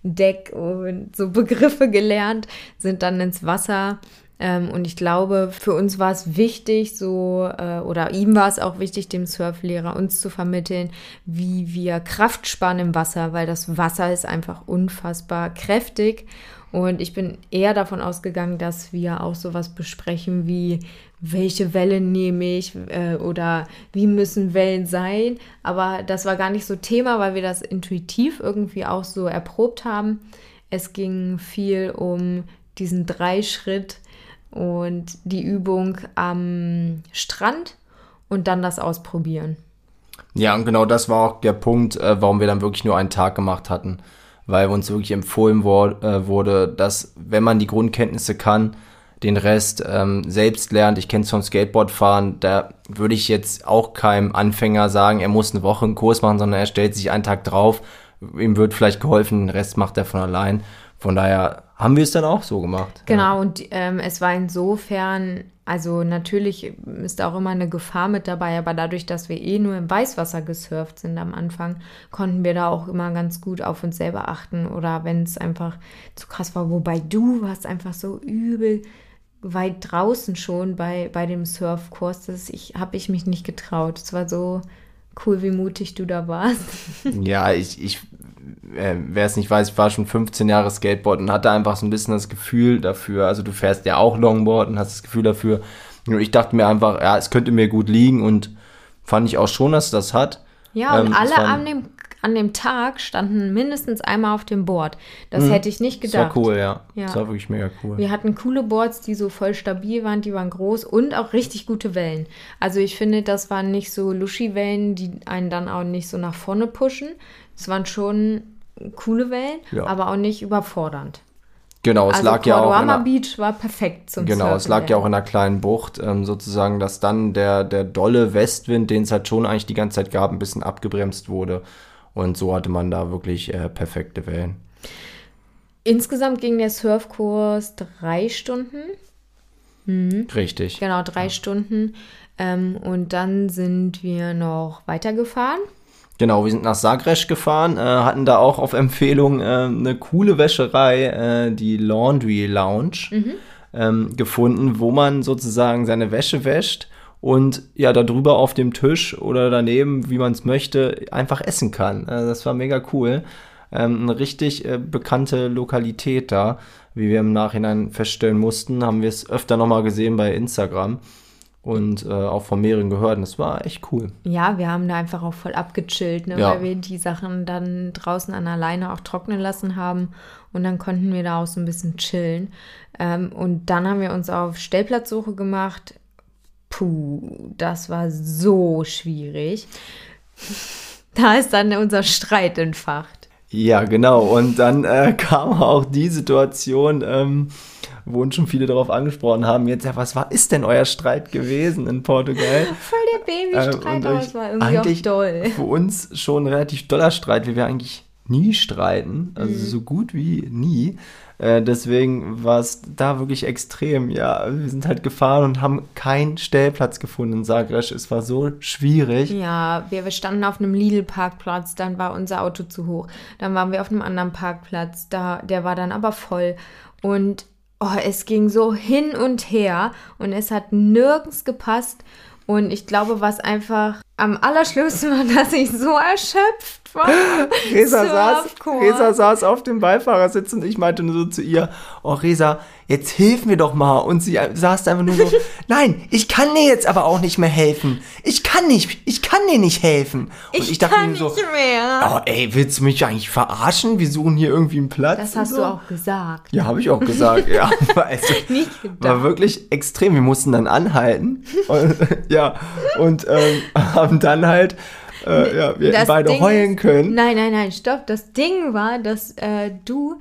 Deck und so Begriffe gelernt, sind dann ins Wasser. Ähm, und ich glaube, für uns war es wichtig, so, äh, oder ihm war es auch wichtig, dem Surflehrer uns zu vermitteln, wie wir Kraft sparen im Wasser, weil das Wasser ist einfach unfassbar kräftig. Und ich bin eher davon ausgegangen, dass wir auch sowas besprechen wie, welche Welle nehme ich äh, oder wie müssen Wellen sein. Aber das war gar nicht so Thema, weil wir das intuitiv irgendwie auch so erprobt haben. Es ging viel um diesen Dreischritt und die Übung am Strand und dann das Ausprobieren. Ja, und genau das war auch der Punkt, äh, warum wir dann wirklich nur einen Tag gemacht hatten. Weil uns wirklich empfohlen äh, wurde, dass wenn man die Grundkenntnisse kann, den Rest ähm, selbst lernt. Ich kenne es vom Skateboardfahren, da würde ich jetzt auch keinem Anfänger sagen, er muss eine Woche einen Kurs machen, sondern er stellt sich einen Tag drauf. Ihm wird vielleicht geholfen, den Rest macht er von allein. Von daher haben wir es dann auch so gemacht. Genau, und ähm, es war insofern, also natürlich ist da auch immer eine Gefahr mit dabei, aber dadurch, dass wir eh nur im Weißwasser gesurft sind am Anfang, konnten wir da auch immer ganz gut auf uns selber achten oder wenn es einfach zu krass war, wobei du warst einfach so übel weit draußen schon bei, bei dem Surfkurs, dass ich habe ich mich nicht getraut. Es war so Cool, wie mutig du da warst. ja, ich, ich äh, wer es nicht weiß, ich war schon 15 Jahre Skateboard und hatte einfach so ein bisschen das Gefühl dafür. Also du fährst ja auch Longboard und hast das Gefühl dafür. Und ich dachte mir einfach, ja, es könnte mir gut liegen und fand ich auch schon, dass das hat. Ja, und ähm, alle an dem, an dem Tag standen mindestens einmal auf dem Board. Das mhm. hätte ich nicht gedacht. Das war cool, ja. ja. Das war wirklich mega cool. Wir hatten coole Boards, die so voll stabil waren, die waren groß und auch richtig gute Wellen. Also ich finde, das waren nicht so Luschi-Wellen, die einen dann auch nicht so nach vorne pushen. Es waren schon coole Wellen, ja. aber auch nicht überfordernd. Genau, es also lag ja auch. Einer, Beach war perfekt zum Genau, Surfen es lag ja auch in einer kleinen Bucht, ähm, sozusagen, dass dann der, der dolle Westwind, den es halt schon eigentlich die ganze Zeit gab, ein bisschen abgebremst wurde. Und so hatte man da wirklich äh, perfekte Wellen. Insgesamt ging der Surfkurs drei Stunden. Mhm. Richtig. Genau, drei ja. Stunden. Ähm, und dann sind wir noch weitergefahren. Genau, wir sind nach Sagres gefahren, äh, hatten da auch auf Empfehlung äh, eine coole Wäscherei, äh, die Laundry Lounge, mhm. ähm, gefunden, wo man sozusagen seine Wäsche wäscht und ja, darüber auf dem Tisch oder daneben, wie man es möchte, einfach essen kann. Äh, das war mega cool. Ähm, eine richtig äh, bekannte Lokalität da, wie wir im Nachhinein feststellen mussten, haben wir es öfter nochmal gesehen bei Instagram und äh, auch von mehreren gehört. Und das war echt cool. Ja, wir haben da einfach auch voll abgechillt, ne? ja. weil wir die Sachen dann draußen an der Leine auch trocknen lassen haben. Und dann konnten wir da auch so ein bisschen chillen. Ähm, und dann haben wir uns auf Stellplatzsuche gemacht. Puh, das war so schwierig. Da ist dann unser Streit entfacht. Ja, genau. Und dann äh, kam auch die Situation, ähm, wo uns schon viele darauf angesprochen haben, jetzt, ja, was war, ist denn euer Streit gewesen in Portugal? Voll der Babystreit, äh, aber es war irgendwie auch doll. Für uns schon ein relativ doller Streit, wie wir eigentlich nie streiten, also mhm. so gut wie nie. Äh, deswegen war es da wirklich extrem. Ja, wir sind halt gefahren und haben keinen Stellplatz gefunden in Zagreb. Es war so schwierig. Ja, wir, wir standen auf einem Lidl-Parkplatz, dann war unser Auto zu hoch. Dann waren wir auf einem anderen Parkplatz, da, der war dann aber voll. Und oh, es ging so hin und her und es hat nirgends gepasst. Und ich glaube, was einfach am allerschlimmsten war, dass ich so erschöpft Resa saß, Resa saß auf dem Beifahrersitz und ich meinte nur so zu ihr, oh Resa, jetzt hilf mir doch mal. Und sie saß einfach nur so, nein, ich kann dir jetzt aber auch nicht mehr helfen. Ich kann nicht, ich kann dir nicht helfen. Und ich, ich dachte kann mir so, nicht mehr. Oh, ey, willst du mich eigentlich verarschen? Wir suchen hier irgendwie einen Platz. Das hast so. du auch gesagt. Ja, habe ich auch gesagt, ja. Also, nicht gedacht. War wirklich extrem. Wir mussten dann anhalten. und, ja, und ähm, haben dann halt äh, ja, wir beide Ding heulen können. nein, nein, nein, stopp. Das Ding war, dass äh, du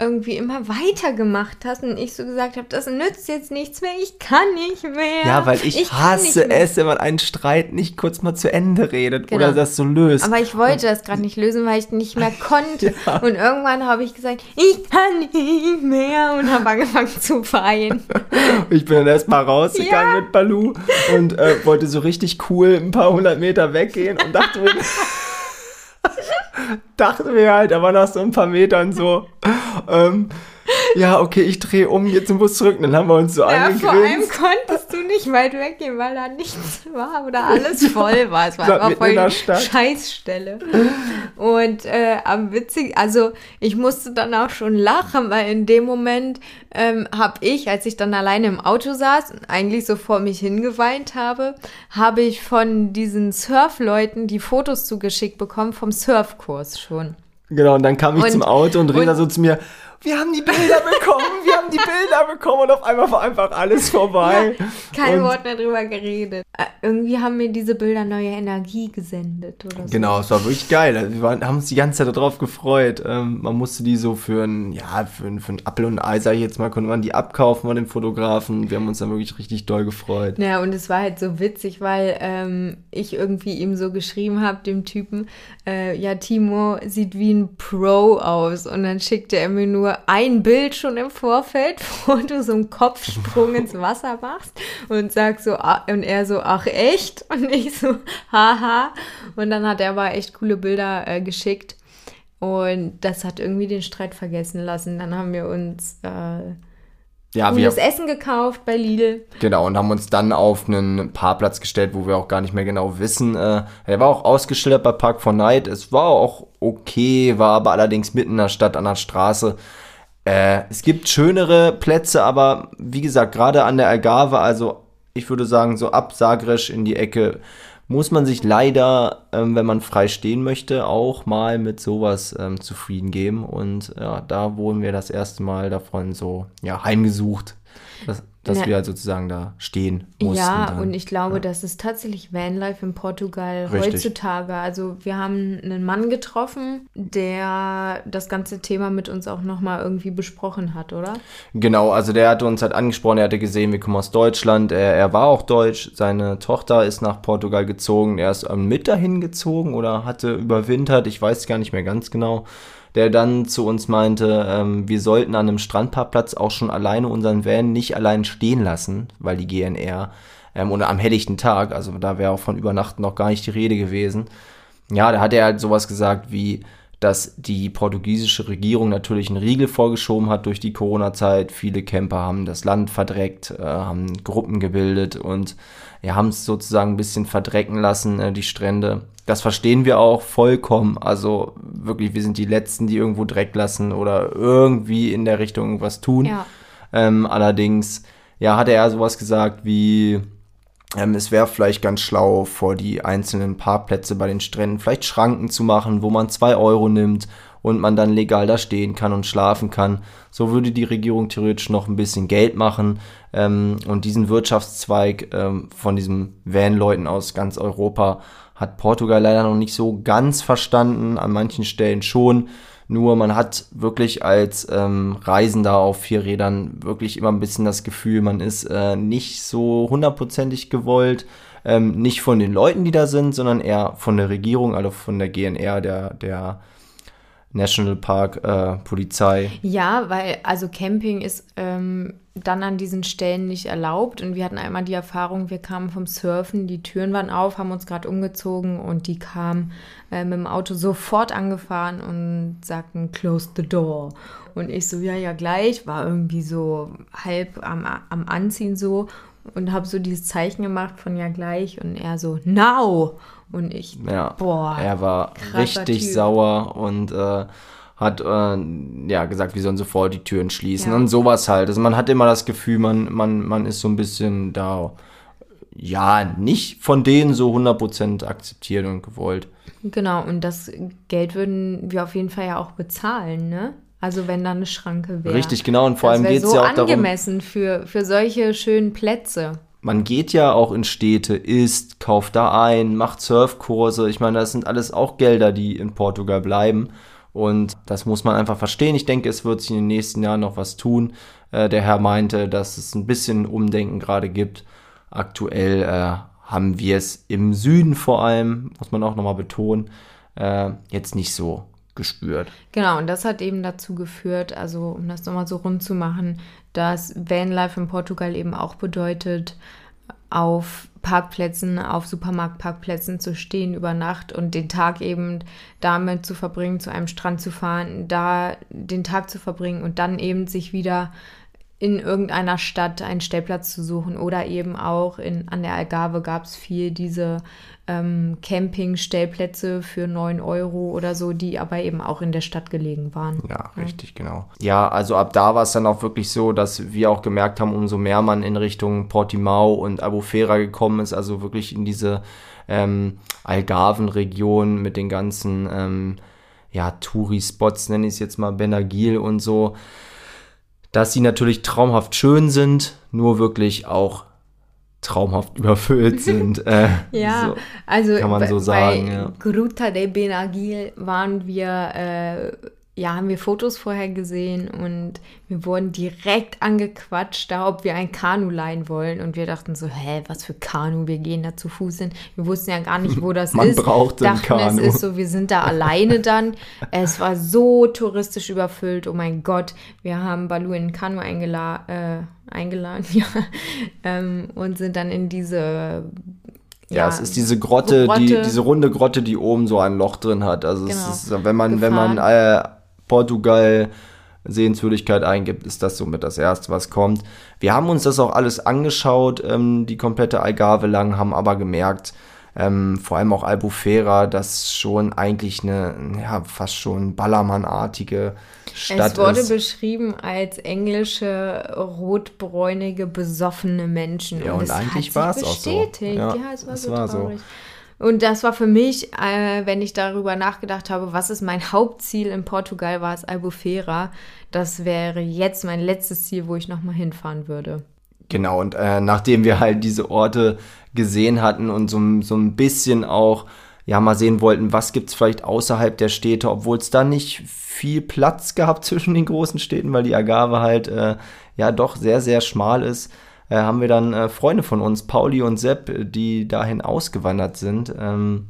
irgendwie immer weitergemacht hast und ich so gesagt habe, das nützt jetzt nichts mehr, ich kann nicht mehr. Ja, weil ich, ich hasse es, wenn man einen Streit nicht kurz mal zu Ende redet genau. oder das so löst. Aber ich wollte und, das gerade nicht lösen, weil ich nicht mehr konnte. ja. Und irgendwann habe ich gesagt, ich kann nicht mehr und habe angefangen zu weinen. ich bin dann erstmal rausgegangen ja. mit Balu und äh, wollte so richtig cool ein paar hundert Meter weggehen und dachte mir, dachte mir halt, aber nach so ein paar Metern so, ähm, ja, okay, ich drehe um, jetzt zum Bus zurück. dann haben wir uns so ja, angegrinst. Vor allem konntest du nicht weit weggehen, weil da nichts war oder alles voll war. Es war einfach voll eine Scheißstelle. Und äh, am witzig, also ich musste dann auch schon lachen, weil in dem Moment ähm, habe ich, als ich dann alleine im Auto saß und eigentlich so vor mich hingeweint habe, habe ich von diesen Surfleuten die Fotos zugeschickt bekommen vom Surfkurs schon. Genau, und dann kam ich und, zum Auto und Rena so zu mir, wir haben die Bilder bekommen, wir haben die Bilder bekommen und auf einmal war einfach alles vorbei. Ja, kein und Wort mehr drüber geredet. Äh, irgendwie haben mir diese Bilder neue Energie gesendet oder so. Genau, es war wirklich geil. Also wir waren, haben uns die ganze Zeit darauf gefreut. Ähm, man musste die so für ein, ja, für ein, für ein Apfel und Ei, sag ich jetzt mal, konnte man die abkaufen von den Fotografen. Wir haben uns dann wirklich richtig doll gefreut. Ja, und es war halt so witzig, weil ähm, ich irgendwie ihm so geschrieben habe, dem Typen, äh, ja, Timo sieht wie ein Pro aus. Und dann schickte er mir nur ein Bild schon im Vorfeld, wo du so einen Kopfsprung ins Wasser machst und sagst so, ah, und er so, ach echt? Und ich so, haha. Und dann hat er aber echt coole Bilder äh, geschickt. Und das hat irgendwie den Streit vergessen lassen. Dann haben wir uns äh, ja, cooles Essen gekauft bei Lidl. Genau, und haben uns dann auf einen Parkplatz gestellt, wo wir auch gar nicht mehr genau wissen. Äh, er war auch ausgeschildert bei Park for Night. Es war auch okay, war aber allerdings mitten in der Stadt an der Straße. Äh, es gibt schönere Plätze, aber wie gesagt, gerade an der Algarve, also ich würde sagen, so ab Sagres in die Ecke, muss man sich leider, ähm, wenn man frei stehen möchte, auch mal mit sowas ähm, zufrieden geben. Und ja, da wurden wir das erste Mal davon so ja, heimgesucht. Das, dass Na, wir halt sozusagen da stehen mussten. Ja, dann. und ich glaube, ja. das ist tatsächlich Vanlife in Portugal Richtig. heutzutage. Also wir haben einen Mann getroffen, der das ganze Thema mit uns auch nochmal irgendwie besprochen hat, oder? Genau, also der hatte uns halt angesprochen, er hatte gesehen, wir kommen aus Deutschland, er, er war auch deutsch, seine Tochter ist nach Portugal gezogen, er ist mit dahin gezogen oder hatte überwintert, ich weiß gar nicht mehr ganz genau der dann zu uns meinte, ähm, wir sollten an einem Strandparkplatz auch schon alleine unseren Van nicht allein stehen lassen, weil die GNR ähm, oder am helllichten Tag, also da wäre auch von Übernachten noch gar nicht die Rede gewesen. Ja, da hat er halt sowas gesagt wie, dass die portugiesische Regierung natürlich einen Riegel vorgeschoben hat durch die Corona-Zeit. Viele Camper haben das Land verdreckt, äh, haben Gruppen gebildet und ja, haben es sozusagen ein bisschen verdrecken lassen, äh, die Strände das verstehen wir auch vollkommen. Also wirklich, wir sind die Letzten, die irgendwo Dreck lassen oder irgendwie in der Richtung irgendwas tun. Ja. Ähm, allerdings, ja, hat er sowas gesagt wie, ähm, es wäre vielleicht ganz schlau, vor die einzelnen Parkplätze bei den Stränden vielleicht Schranken zu machen, wo man zwei Euro nimmt und man dann legal da stehen kann und schlafen kann. So würde die Regierung theoretisch noch ein bisschen Geld machen ähm, und diesen Wirtschaftszweig ähm, von diesen Van-Leuten aus ganz Europa hat Portugal leider noch nicht so ganz verstanden, an manchen Stellen schon. Nur man hat wirklich als ähm, Reisender auf vier Rädern wirklich immer ein bisschen das Gefühl, man ist äh, nicht so hundertprozentig gewollt. Ähm, nicht von den Leuten, die da sind, sondern eher von der Regierung, also von der GNR, der, der National Park äh, Polizei. Ja, weil also Camping ist ähm, dann an diesen Stellen nicht erlaubt. Und wir hatten einmal die Erfahrung, wir kamen vom Surfen, die Türen waren auf, haben uns gerade umgezogen und die kamen äh, mit dem Auto sofort angefahren und sagten, close the door. Und ich so, ja, ja, gleich, war irgendwie so halb am, am Anziehen so und habe so dieses Zeichen gemacht von ja gleich und er so, now! Und ich, ja, boah. Er war richtig typ. sauer und äh, hat äh, ja gesagt, wir sollen sofort die Türen schließen ja. und sowas halt. Also man hat immer das Gefühl, man, man, man ist so ein bisschen da, ja, nicht von denen so 100% akzeptiert und gewollt. Genau, und das Geld würden wir auf jeden Fall ja auch bezahlen, ne? Also wenn da eine Schranke wäre. Richtig, genau. Und vor das allem geht es so ja auch darum. angemessen für, für solche schönen Plätze man geht ja auch in Städte, isst, kauft da ein, macht Surfkurse. Ich meine, das sind alles auch Gelder, die in Portugal bleiben. Und das muss man einfach verstehen. Ich denke, es wird sich in den nächsten Jahren noch was tun. Äh, der Herr meinte, dass es ein bisschen Umdenken gerade gibt. Aktuell äh, haben wir es im Süden vor allem, muss man auch nochmal betonen, äh, jetzt nicht so gespürt. Genau, und das hat eben dazu geführt, also um das nochmal so rund zu machen, dass Vanlife in Portugal eben auch bedeutet, auf Parkplätzen, auf Supermarktparkplätzen zu stehen über Nacht und den Tag eben damit zu verbringen, zu einem Strand zu fahren, da den Tag zu verbringen und dann eben sich wieder in irgendeiner Stadt einen Stellplatz zu suchen oder eben auch in, an der Algarve gab es viel diese ähm, Camping-Stellplätze für 9 Euro oder so, die aber eben auch in der Stadt gelegen waren. Ja, ja. richtig, genau. Ja, also ab da war es dann auch wirklich so, dass wir auch gemerkt haben, umso mehr man in Richtung Portimao und Albufera gekommen ist, also wirklich in diese ähm, Algarven-Region mit den ganzen ähm, ja, Touri-Spots, nenne ich es jetzt mal, Benagil und so, dass sie natürlich traumhaft schön sind, nur wirklich auch traumhaft überfüllt sind. Äh, ja, so, also kann man so sagen. Bei ja. Gruta de Benagil waren wir äh, ja, haben wir Fotos vorher gesehen und wir wurden direkt angequatscht, da ob wir ein Kanu leihen wollen. Und wir dachten so, hä, was für Kanu? Wir gehen da zu Fuß hin. Wir wussten ja gar nicht, wo das Man ist. Man braucht ein Kanu. Es ist so, wir sind da alleine dann. Es war so touristisch überfüllt. Oh mein Gott, wir haben Balu in ein Kanu eingela äh, eingeladen ja, ähm, und sind dann in diese ja, ja, es ist diese Grotte, Grotte, Die, diese runde Grotte, die oben so ein Loch drin hat. Also genau. es ist, wenn man, Gefahren. wenn man äh, Portugal Sehenswürdigkeit eingibt, ist das somit das erste, was kommt. Wir haben uns das auch alles angeschaut, ähm, die komplette Algarve lang, haben aber gemerkt, ähm, vor allem auch Albufera, das schon eigentlich eine, ja, fast schon Ballermann-artige Stadt Es wurde ist. beschrieben als englische, rotbräunige, besoffene Menschen. Ja, und es eigentlich sich war's auch so. bestätigt. Ja, Ja, es war es so war so. Und das war für mich, äh, wenn ich darüber nachgedacht habe, was ist mein Hauptziel in Portugal, war es Albufeira. Das wäre jetzt mein letztes Ziel, wo ich nochmal hinfahren würde. Genau, und äh, nachdem wir halt diese Orte gesehen hatten und so, so ein bisschen auch, ja, mal sehen wollten, was gibt's vielleicht außerhalb der Städte, obwohl es da nicht viel Platz gab zwischen den großen Städten, weil die Agave halt, äh, ja, doch sehr, sehr schmal ist, äh, haben wir dann äh, Freunde von uns, Pauli und Sepp, die dahin ausgewandert sind, ähm,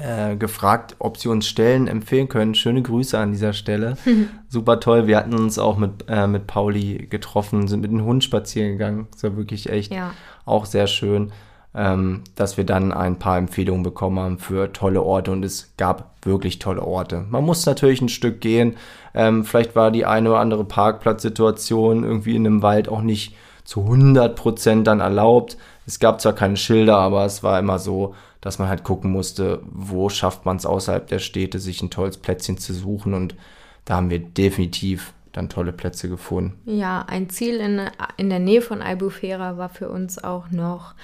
äh, gefragt, ob sie uns Stellen empfehlen können. Schöne Grüße an dieser Stelle. Super toll. Wir hatten uns auch mit, äh, mit Pauli getroffen, sind mit dem Hund spazieren gegangen. Das war wirklich echt Ja. auch sehr schön, ähm, dass wir dann ein paar Empfehlungen bekommen haben für tolle Orte und es gab wirklich tolle Orte. Man muss natürlich ein Stück gehen. Ähm, vielleicht war die eine oder andere Parkplatzsituation irgendwie in einem Wald auch nicht zu 100% dann erlaubt. Es gab zwar keine Schilder, aber es war immer so, dass man halt gucken musste, wo schafft man es außerhalb der Städte, sich ein tolles Plätzchen zu suchen und da haben wir definitiv dann tolle Plätze gefunden. Ja, ein Ziel in, in der Nähe von Albufeira war für uns auch noch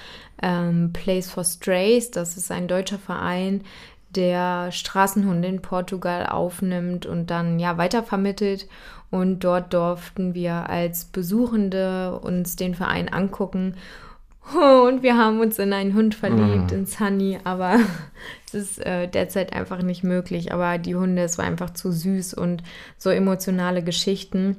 ähm, Place for Strays. Das ist ein deutscher Verein, der Straßenhunde in Portugal aufnimmt und dann ja weitervermittelt. Und dort durften wir als Besuchende uns den Verein angucken. Und wir haben uns in einen Hund verliebt, in Sunny, aber es ist äh, derzeit einfach nicht möglich. Aber die Hunde, es war einfach zu süß und so emotionale Geschichten.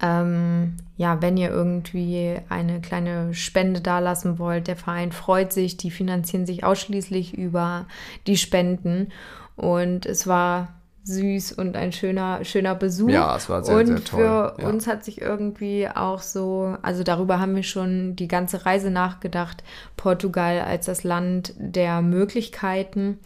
Ähm, ja, wenn ihr irgendwie eine kleine Spende dalassen wollt, der Verein freut sich, die finanzieren sich ausschließlich über die Spenden. Und es war süß und ein schöner, schöner Besuch. Ja, es war sehr, und sehr toll, für ja. uns hat sich irgendwie auch so, also darüber haben wir schon die ganze Reise nachgedacht, Portugal als das Land der Möglichkeiten.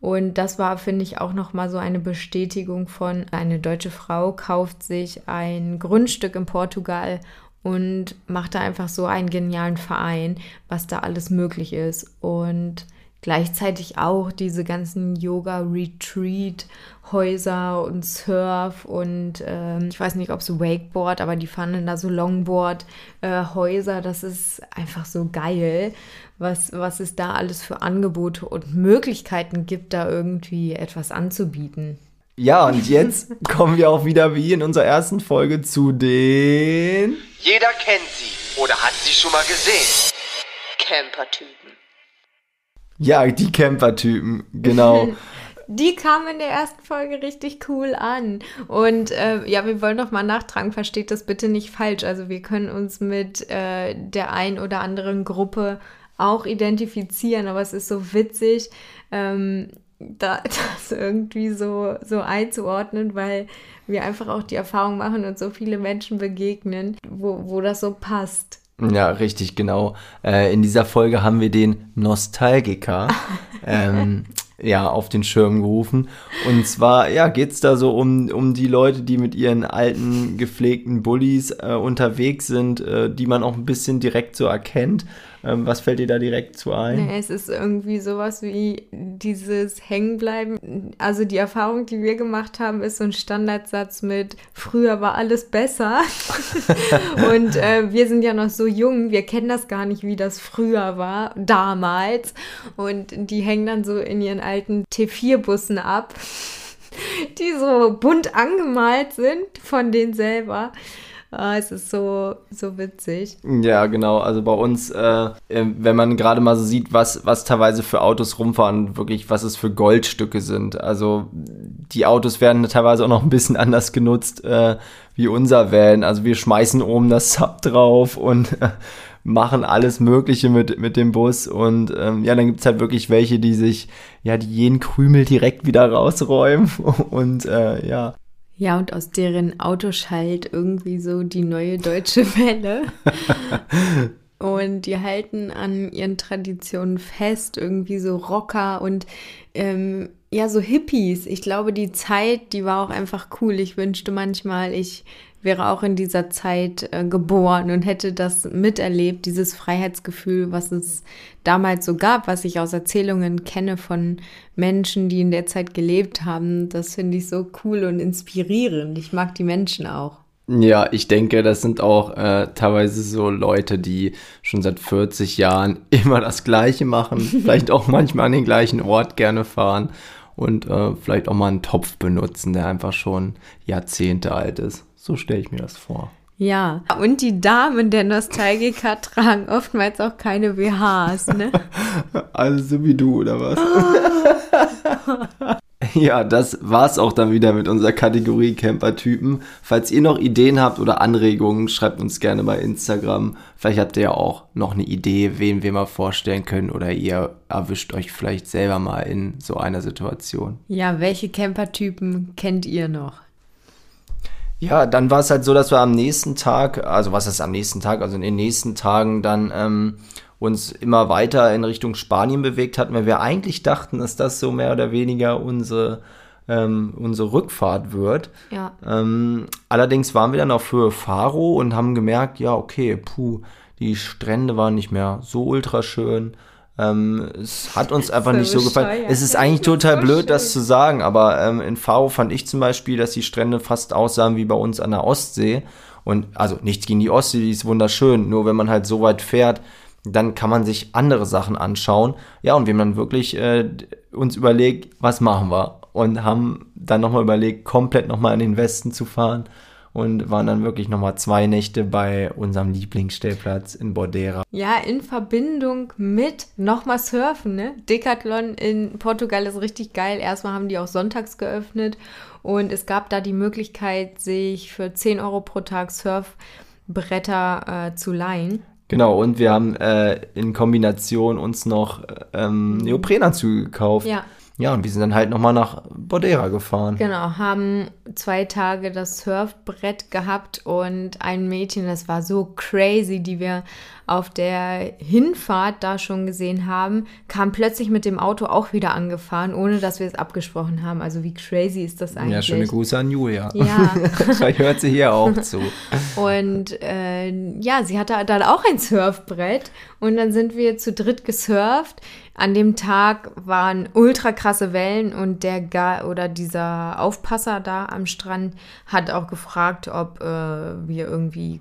Und das war, finde ich, auch nochmal so eine Bestätigung von, eine deutsche Frau kauft sich ein Grundstück in Portugal und macht da einfach so einen genialen Verein, was da alles möglich ist. Und gleichzeitig auch diese ganzen Yoga-Retreat-Häuser und Surf und ähm, ich weiß nicht, ob es Wakeboard, aber die fanden da so Longboard-Häuser. das ist einfach so geil, was, was es da alles für Angebote und Möglichkeiten gibt, da irgendwie etwas anzubieten. Ja, und jetzt kommen wir auch wieder wie in unserer ersten Folge zu den. Jeder kennt sie oder hat sie schon mal gesehen. Camper-Typen. Ja, die Camper-Typen, genau. Die kamen in der ersten Folge richtig cool an. Und äh, ja, wir wollen noch mal nachtragen, versteht das bitte nicht falsch. Also wir können uns mit äh, der ein oder anderen Gruppe auch identifizieren, aber es ist so witzig, ähm, da, das irgendwie so, so einzuordnen, weil wir einfach auch die Erfahrung machen und so viele Menschen begegnen, wo, wo das so passt. Ja, richtig, genau. Äh, in dieser Folge haben wir den Nostalgiker ähm, ja, auf den Schirm gerufen. Und zwar, ja, geht's da so um, um die Leute, die mit ihren alten, gepflegten Bullies äh, unterwegs sind, äh, die man auch ein bisschen direkt so erkennt. Ähm, was fällt dir da direkt zu ein? Nee, es ist irgendwie sowas wie dieses Hängenbleiben. Also die Erfahrung, die wir gemacht haben, ist so ein Standardsatz mit früher war alles besser. Und äh, wir sind ja noch so jung, wir kennen das gar nicht, wie das früher war, damals. Und die hängen dann so in ihren alten T4-Bussen ab, die so bunt angemalt sind von denen selber. Ah, es ist so, so witzig. Ja, genau. Also bei uns, äh, äh, wenn man gerade mal so sieht, was, was teilweise für Autos rumfahren, wirklich, was es für Goldstücke sind. Also die Autos werden teilweise auch noch ein bisschen anders genutzt äh, wie unser Van. Also wir schmeißen oben das Sub drauf und äh, machen alles Mögliche mit, mit dem Bus. Und ähm, ja, dann gibt's halt wirklich welche, die sich, ja, die jeden Krümel direkt wieder rausräumen. Und äh, ja. Ja, und aus deren Auto schallt irgendwie so die neue deutsche Welle. Und die halten an ihren Traditionen fest, irgendwie so Rocker und ähm, ja, so Hippies. Ich glaube, die Zeit, die war auch einfach cool. Ich wünschte manchmal, ich wäre auch in dieser Zeit äh, geboren und hätte das miterlebt, dieses Freiheitsgefühl, was es damals so gab, was ich aus Erzählungen kenne von Menschen, die in der Zeit gelebt haben. Das finde ich so cool und inspirierend. Ich mag die Menschen auch. Ja, ich denke, das sind auch äh, teilweise so Leute, die schon seit 40 Jahren immer das Gleiche machen, vielleicht auch manchmal an den gleichen Ort gerne fahren und äh, vielleicht auch mal einen Topf benutzen, der einfach schon Jahrzehnte alt ist. So stelle ich mir das vor. Ja, und die Damen der Nostalgiker tragen oftmals auch keine BHs, ne? Also so wie du, oder was? ja, das war's auch dann wieder mit unserer Kategorie Camper-Typen. Falls ihr noch Ideen habt oder Anregungen, schreibt uns gerne bei Instagram. Vielleicht habt ihr ja auch noch eine Idee, wen wir mal vorstellen können oder ihr erwischt euch vielleicht selber mal in so einer Situation. Ja, welche Camper-Typen kennt ihr noch? Ja, dann war es halt so, dass wir am nächsten Tag, also was ist am nächsten Tag, also in den nächsten Tagen dann ähm, uns immer weiter in Richtung Spanien bewegt hatten, weil wir eigentlich dachten, dass das so mehr oder weniger unsere, ähm, unsere Rückfahrt wird. Ja. Ähm, allerdings waren wir dann auf Höhe Faro und haben gemerkt, ja, okay, puh, die Strände waren nicht mehr so ultra schön. Ähm, es hat uns einfach so nicht so gefallen. Es ist eigentlich total so blöd, schön. das zu sagen, aber ähm, in Faro fand ich zum Beispiel, dass die Strände fast aussahen wie bei uns an der Ostsee. Und also nichts gegen die Ostsee, die ist wunderschön. Nur wenn man halt so weit fährt, dann kann man sich andere Sachen anschauen. Ja, und wir haben dann wirklich äh, uns überlegt, was machen wir? Und haben dann nochmal überlegt, komplett nochmal in den Westen zu fahren und waren dann wirklich nochmal zwei Nächte bei unserem Lieblingsstellplatz in Bordera. Ja, in Verbindung mit nochmal Surfen, ne? Decathlon in Portugal ist richtig geil. Erstmal haben die auch sonntags geöffnet und es gab da die Möglichkeit, sich für 10 Euro pro Tag Surfbretter äh, zu leihen. Genau, und wir haben äh, in Kombination uns noch ähm, Neoprenanzüge gekauft. Ja. Ja, und wir sind dann halt nochmal nach Bordera gefahren. Genau, haben zwei Tage das Surfbrett gehabt und ein Mädchen, das war so crazy, die wir auf der Hinfahrt da schon gesehen haben, kam plötzlich mit dem Auto auch wieder angefahren, ohne dass wir es abgesprochen haben. Also wie crazy ist das eigentlich? Ja, schöne Grüße an Julia. Ja. Vielleicht hört sie hier auch zu. Und äh, ja, sie hatte dann auch ein Surfbrett und dann sind wir zu dritt gesurft. An dem Tag waren ultra krasse Wellen und der Ga oder dieser Aufpasser da am Strand hat auch gefragt, ob äh, wir irgendwie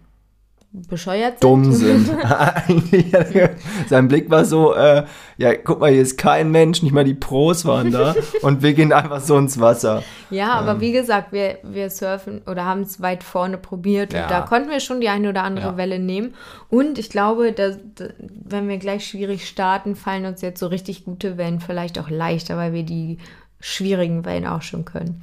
bescheuert sind. Dumm sind. sein Blick war so, äh, ja, guck mal, hier ist kein Mensch, nicht mal die Pros waren da und wir gehen einfach so ins Wasser. Ja, aber ähm. wie gesagt, wir, wir surfen oder haben es weit vorne probiert ja. und da konnten wir schon die eine oder andere ja. Welle nehmen. Und ich glaube, dass, wenn wir gleich schwierig starten, fallen uns jetzt so richtig gute Wellen vielleicht auch leichter, weil wir die schwierigen Wellen auch schon können.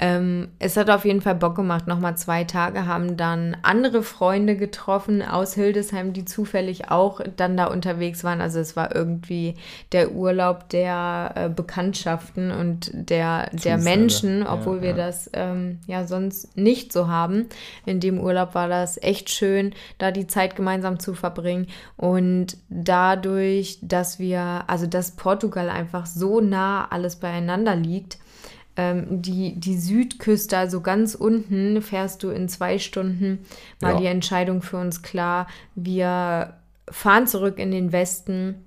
Ähm, es hat auf jeden Fall Bock gemacht. Nochmal zwei Tage haben dann andere Freunde getroffen aus Hildesheim, die zufällig auch dann da unterwegs waren. Also es war irgendwie der Urlaub der äh, Bekanntschaften und der, der Menschen, obwohl ja, wir ja. das ähm, ja sonst nicht so haben. In dem Urlaub war das echt schön, da die Zeit gemeinsam zu verbringen. Und dadurch, dass wir, also dass Portugal einfach so nah alles beieinander liegt, ähm, die, die Südküste, also ganz unten, fährst du in zwei Stunden, war ja. die Entscheidung für uns klar. Wir fahren zurück in den Westen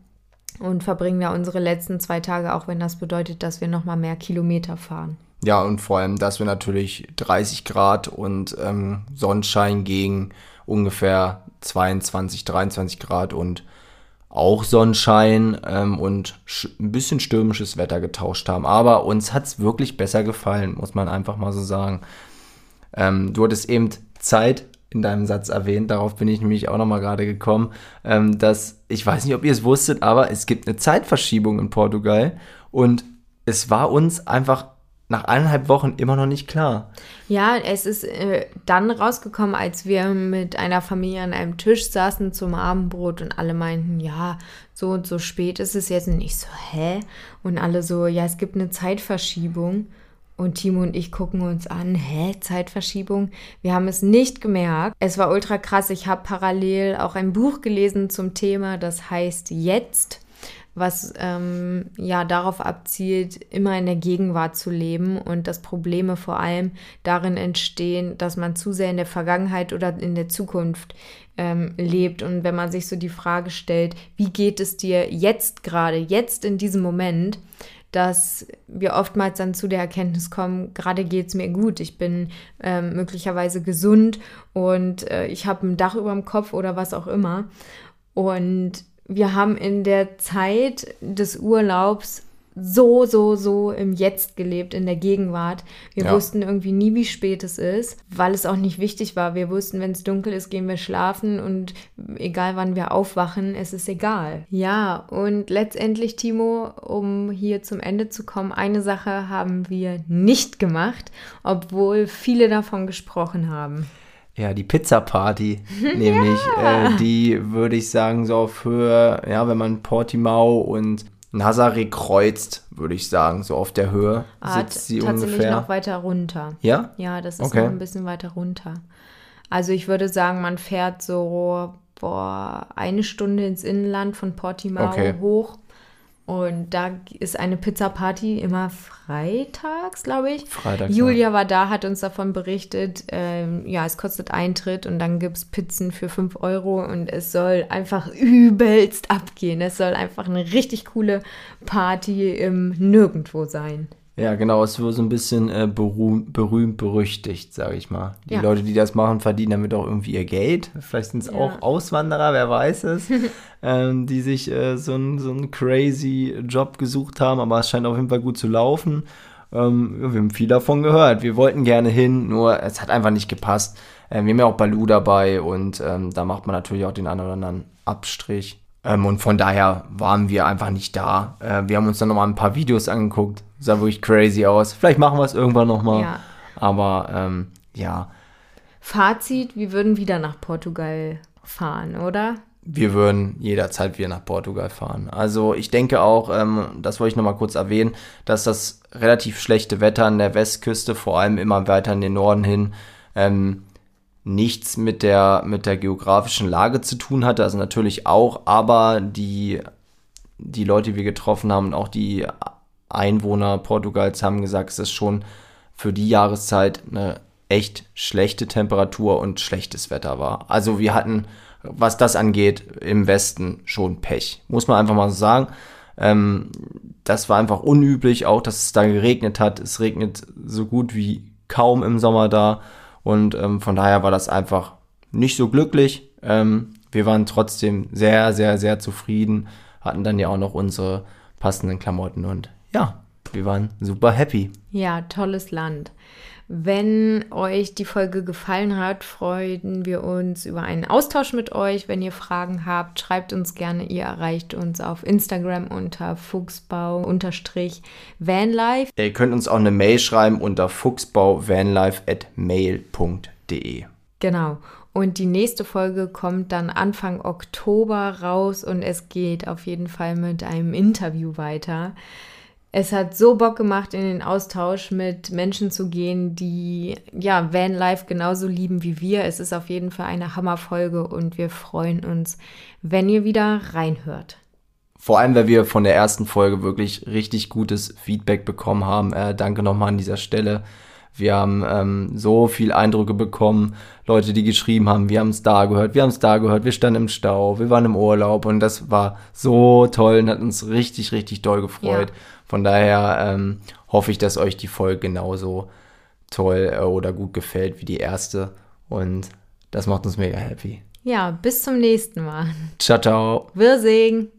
und verbringen da unsere letzten zwei Tage, auch wenn das bedeutet, dass wir nochmal mehr Kilometer fahren. Ja, und vor allem, dass wir natürlich 30 Grad und ähm, Sonnenschein gegen ungefähr 22, 23 Grad und auch Sonnenschein ähm, und ein bisschen stürmisches Wetter getauscht haben. Aber uns hat es wirklich besser gefallen, muss man einfach mal so sagen. Ähm, du hattest eben Zeit in deinem Satz erwähnt, darauf bin ich nämlich auch nochmal gerade gekommen, ähm, dass, ich weiß nicht, ob ihr es wusstet, aber es gibt eine Zeitverschiebung in Portugal und es war uns einfach nach eineinhalb Wochen immer noch nicht klar. Ja, es ist äh, dann rausgekommen, als wir mit einer Familie an einem Tisch saßen zum Abendbrot und alle meinten, ja, so und so spät ist es jetzt nicht so, hä? Und alle so, ja, es gibt eine Zeitverschiebung. Und Timo und ich gucken uns an, hä, Zeitverschiebung? Wir haben es nicht gemerkt. Es war ultra krass. Ich habe parallel auch ein Buch gelesen zum Thema, das heißt Jetzt was ähm, ja darauf abzielt, immer in der Gegenwart zu leben und dass Probleme vor allem darin entstehen, dass man zu sehr in der Vergangenheit oder in der Zukunft ähm, lebt. Und wenn man sich so die Frage stellt, wie geht es dir jetzt gerade, jetzt in diesem Moment, dass wir oftmals dann zu der Erkenntnis kommen, gerade geht es mir gut, ich bin ähm, möglicherweise gesund und äh, ich habe ein Dach über dem Kopf oder was auch immer. Und wir haben in der Zeit des Urlaubs so, so, so im Jetzt gelebt, in der Gegenwart. Wir ja. wussten irgendwie nie, wie spät es ist, weil es auch nicht wichtig war. Wir wussten, wenn es dunkel ist, gehen wir schlafen und egal wann wir aufwachen, es ist egal. Ja, und letztendlich, Timo, um hier zum Ende zu kommen, eine Sache haben wir nicht gemacht, obwohl viele davon gesprochen haben. Ja, die Pizza-Party, nämlich, ja. äh, die würde ich sagen, so auf Höhe, ja, wenn man Portimao und Nazaré kreuzt, würde ich sagen, so auf der Höhe ah, sitzt sie tatsächlich ungefähr. noch weiter runter. Ja? Ja, das ist okay. noch ein bisschen weiter runter. Also ich würde sagen, man fährt so boah, eine Stunde ins Inland von Portimao okay. hoch und da ist eine Pizza-Party immer freitags, glaube ich. Freitags. Julia ja. war da, hat uns davon berichtet. Ähm, ja, es kostet Eintritt und dann gibt es Pizzen für 5 Euro und es soll einfach übelst abgehen. Es soll einfach eine richtig coole Party im Nirgendwo sein. Ja, genau, es wird so ein bisschen äh, berühmt, berühmt, berüchtigt, sage ich mal. Die ja. Leute, die das machen, verdienen damit auch irgendwie ihr Geld. Vielleicht sind es ja. auch Auswanderer, wer weiß es, ähm, die sich äh, so einen so crazy Job gesucht haben, aber es scheint auf jeden Fall gut zu laufen. Ähm, wir haben viel davon gehört. Wir wollten gerne hin, nur es hat einfach nicht gepasst. Ähm, wir haben ja auch Balu dabei und ähm, da macht man natürlich auch den einen oder anderen Abstrich. Ähm, und von daher waren wir einfach nicht da. Äh, wir haben uns dann nochmal ein paar Videos angeguckt. Sah wirklich crazy aus. Vielleicht machen wir es irgendwann nochmal. Ja. Aber ähm, ja. Fazit, wir würden wieder nach Portugal fahren, oder? Wir würden jederzeit wieder nach Portugal fahren. Also ich denke auch, ähm, das wollte ich nochmal kurz erwähnen, dass das relativ schlechte Wetter an der Westküste, vor allem immer weiter in den Norden hin, ähm, nichts mit der, mit der geografischen Lage zu tun hatte, also natürlich auch, aber die, die Leute, die wir getroffen haben und auch die Einwohner Portugals haben gesagt, es ist schon für die Jahreszeit eine echt schlechte Temperatur und schlechtes Wetter war. Also wir hatten, was das angeht, im Westen schon Pech. Muss man einfach mal so sagen. Ähm, das war einfach unüblich, auch dass es da geregnet hat. Es regnet so gut wie kaum im Sommer da. Und ähm, von daher war das einfach nicht so glücklich. Ähm, wir waren trotzdem sehr, sehr, sehr zufrieden, hatten dann ja auch noch unsere passenden Klamotten und ja, wir waren super happy. Ja, tolles Land. Wenn euch die Folge gefallen hat, freuen wir uns über einen Austausch mit euch. Wenn ihr Fragen habt, schreibt uns gerne. Ihr erreicht uns auf Instagram unter fuchsbau-vanlife. Ihr könnt uns auch eine Mail schreiben unter fuchsbauvanlife.mail.de. Genau. Und die nächste Folge kommt dann Anfang Oktober raus und es geht auf jeden Fall mit einem Interview weiter es hat so Bock gemacht, in den Austausch mit Menschen zu gehen, die ja Vanlife genauso lieben wie wir. Es ist auf jeden Fall eine Hammerfolge und wir freuen uns, wenn ihr wieder reinhört. Vor allem, weil wir von der ersten Folge wirklich richtig gutes Feedback bekommen haben. Äh, danke nochmal an dieser Stelle. Wir haben ähm, so viel Eindrücke bekommen, Leute, die geschrieben haben, wir haben es da gehört, wir haben es da gehört, wir standen im Stau, wir waren im Urlaub und das war so toll und hat uns richtig, richtig doll gefreut. Ja. Von daher ähm, hoffe ich, dass euch die Folge genauso toll äh, oder gut gefällt wie die erste und das macht uns mega happy. Ja, bis zum nächsten Mal. Ciao, ciao. Wir sehen.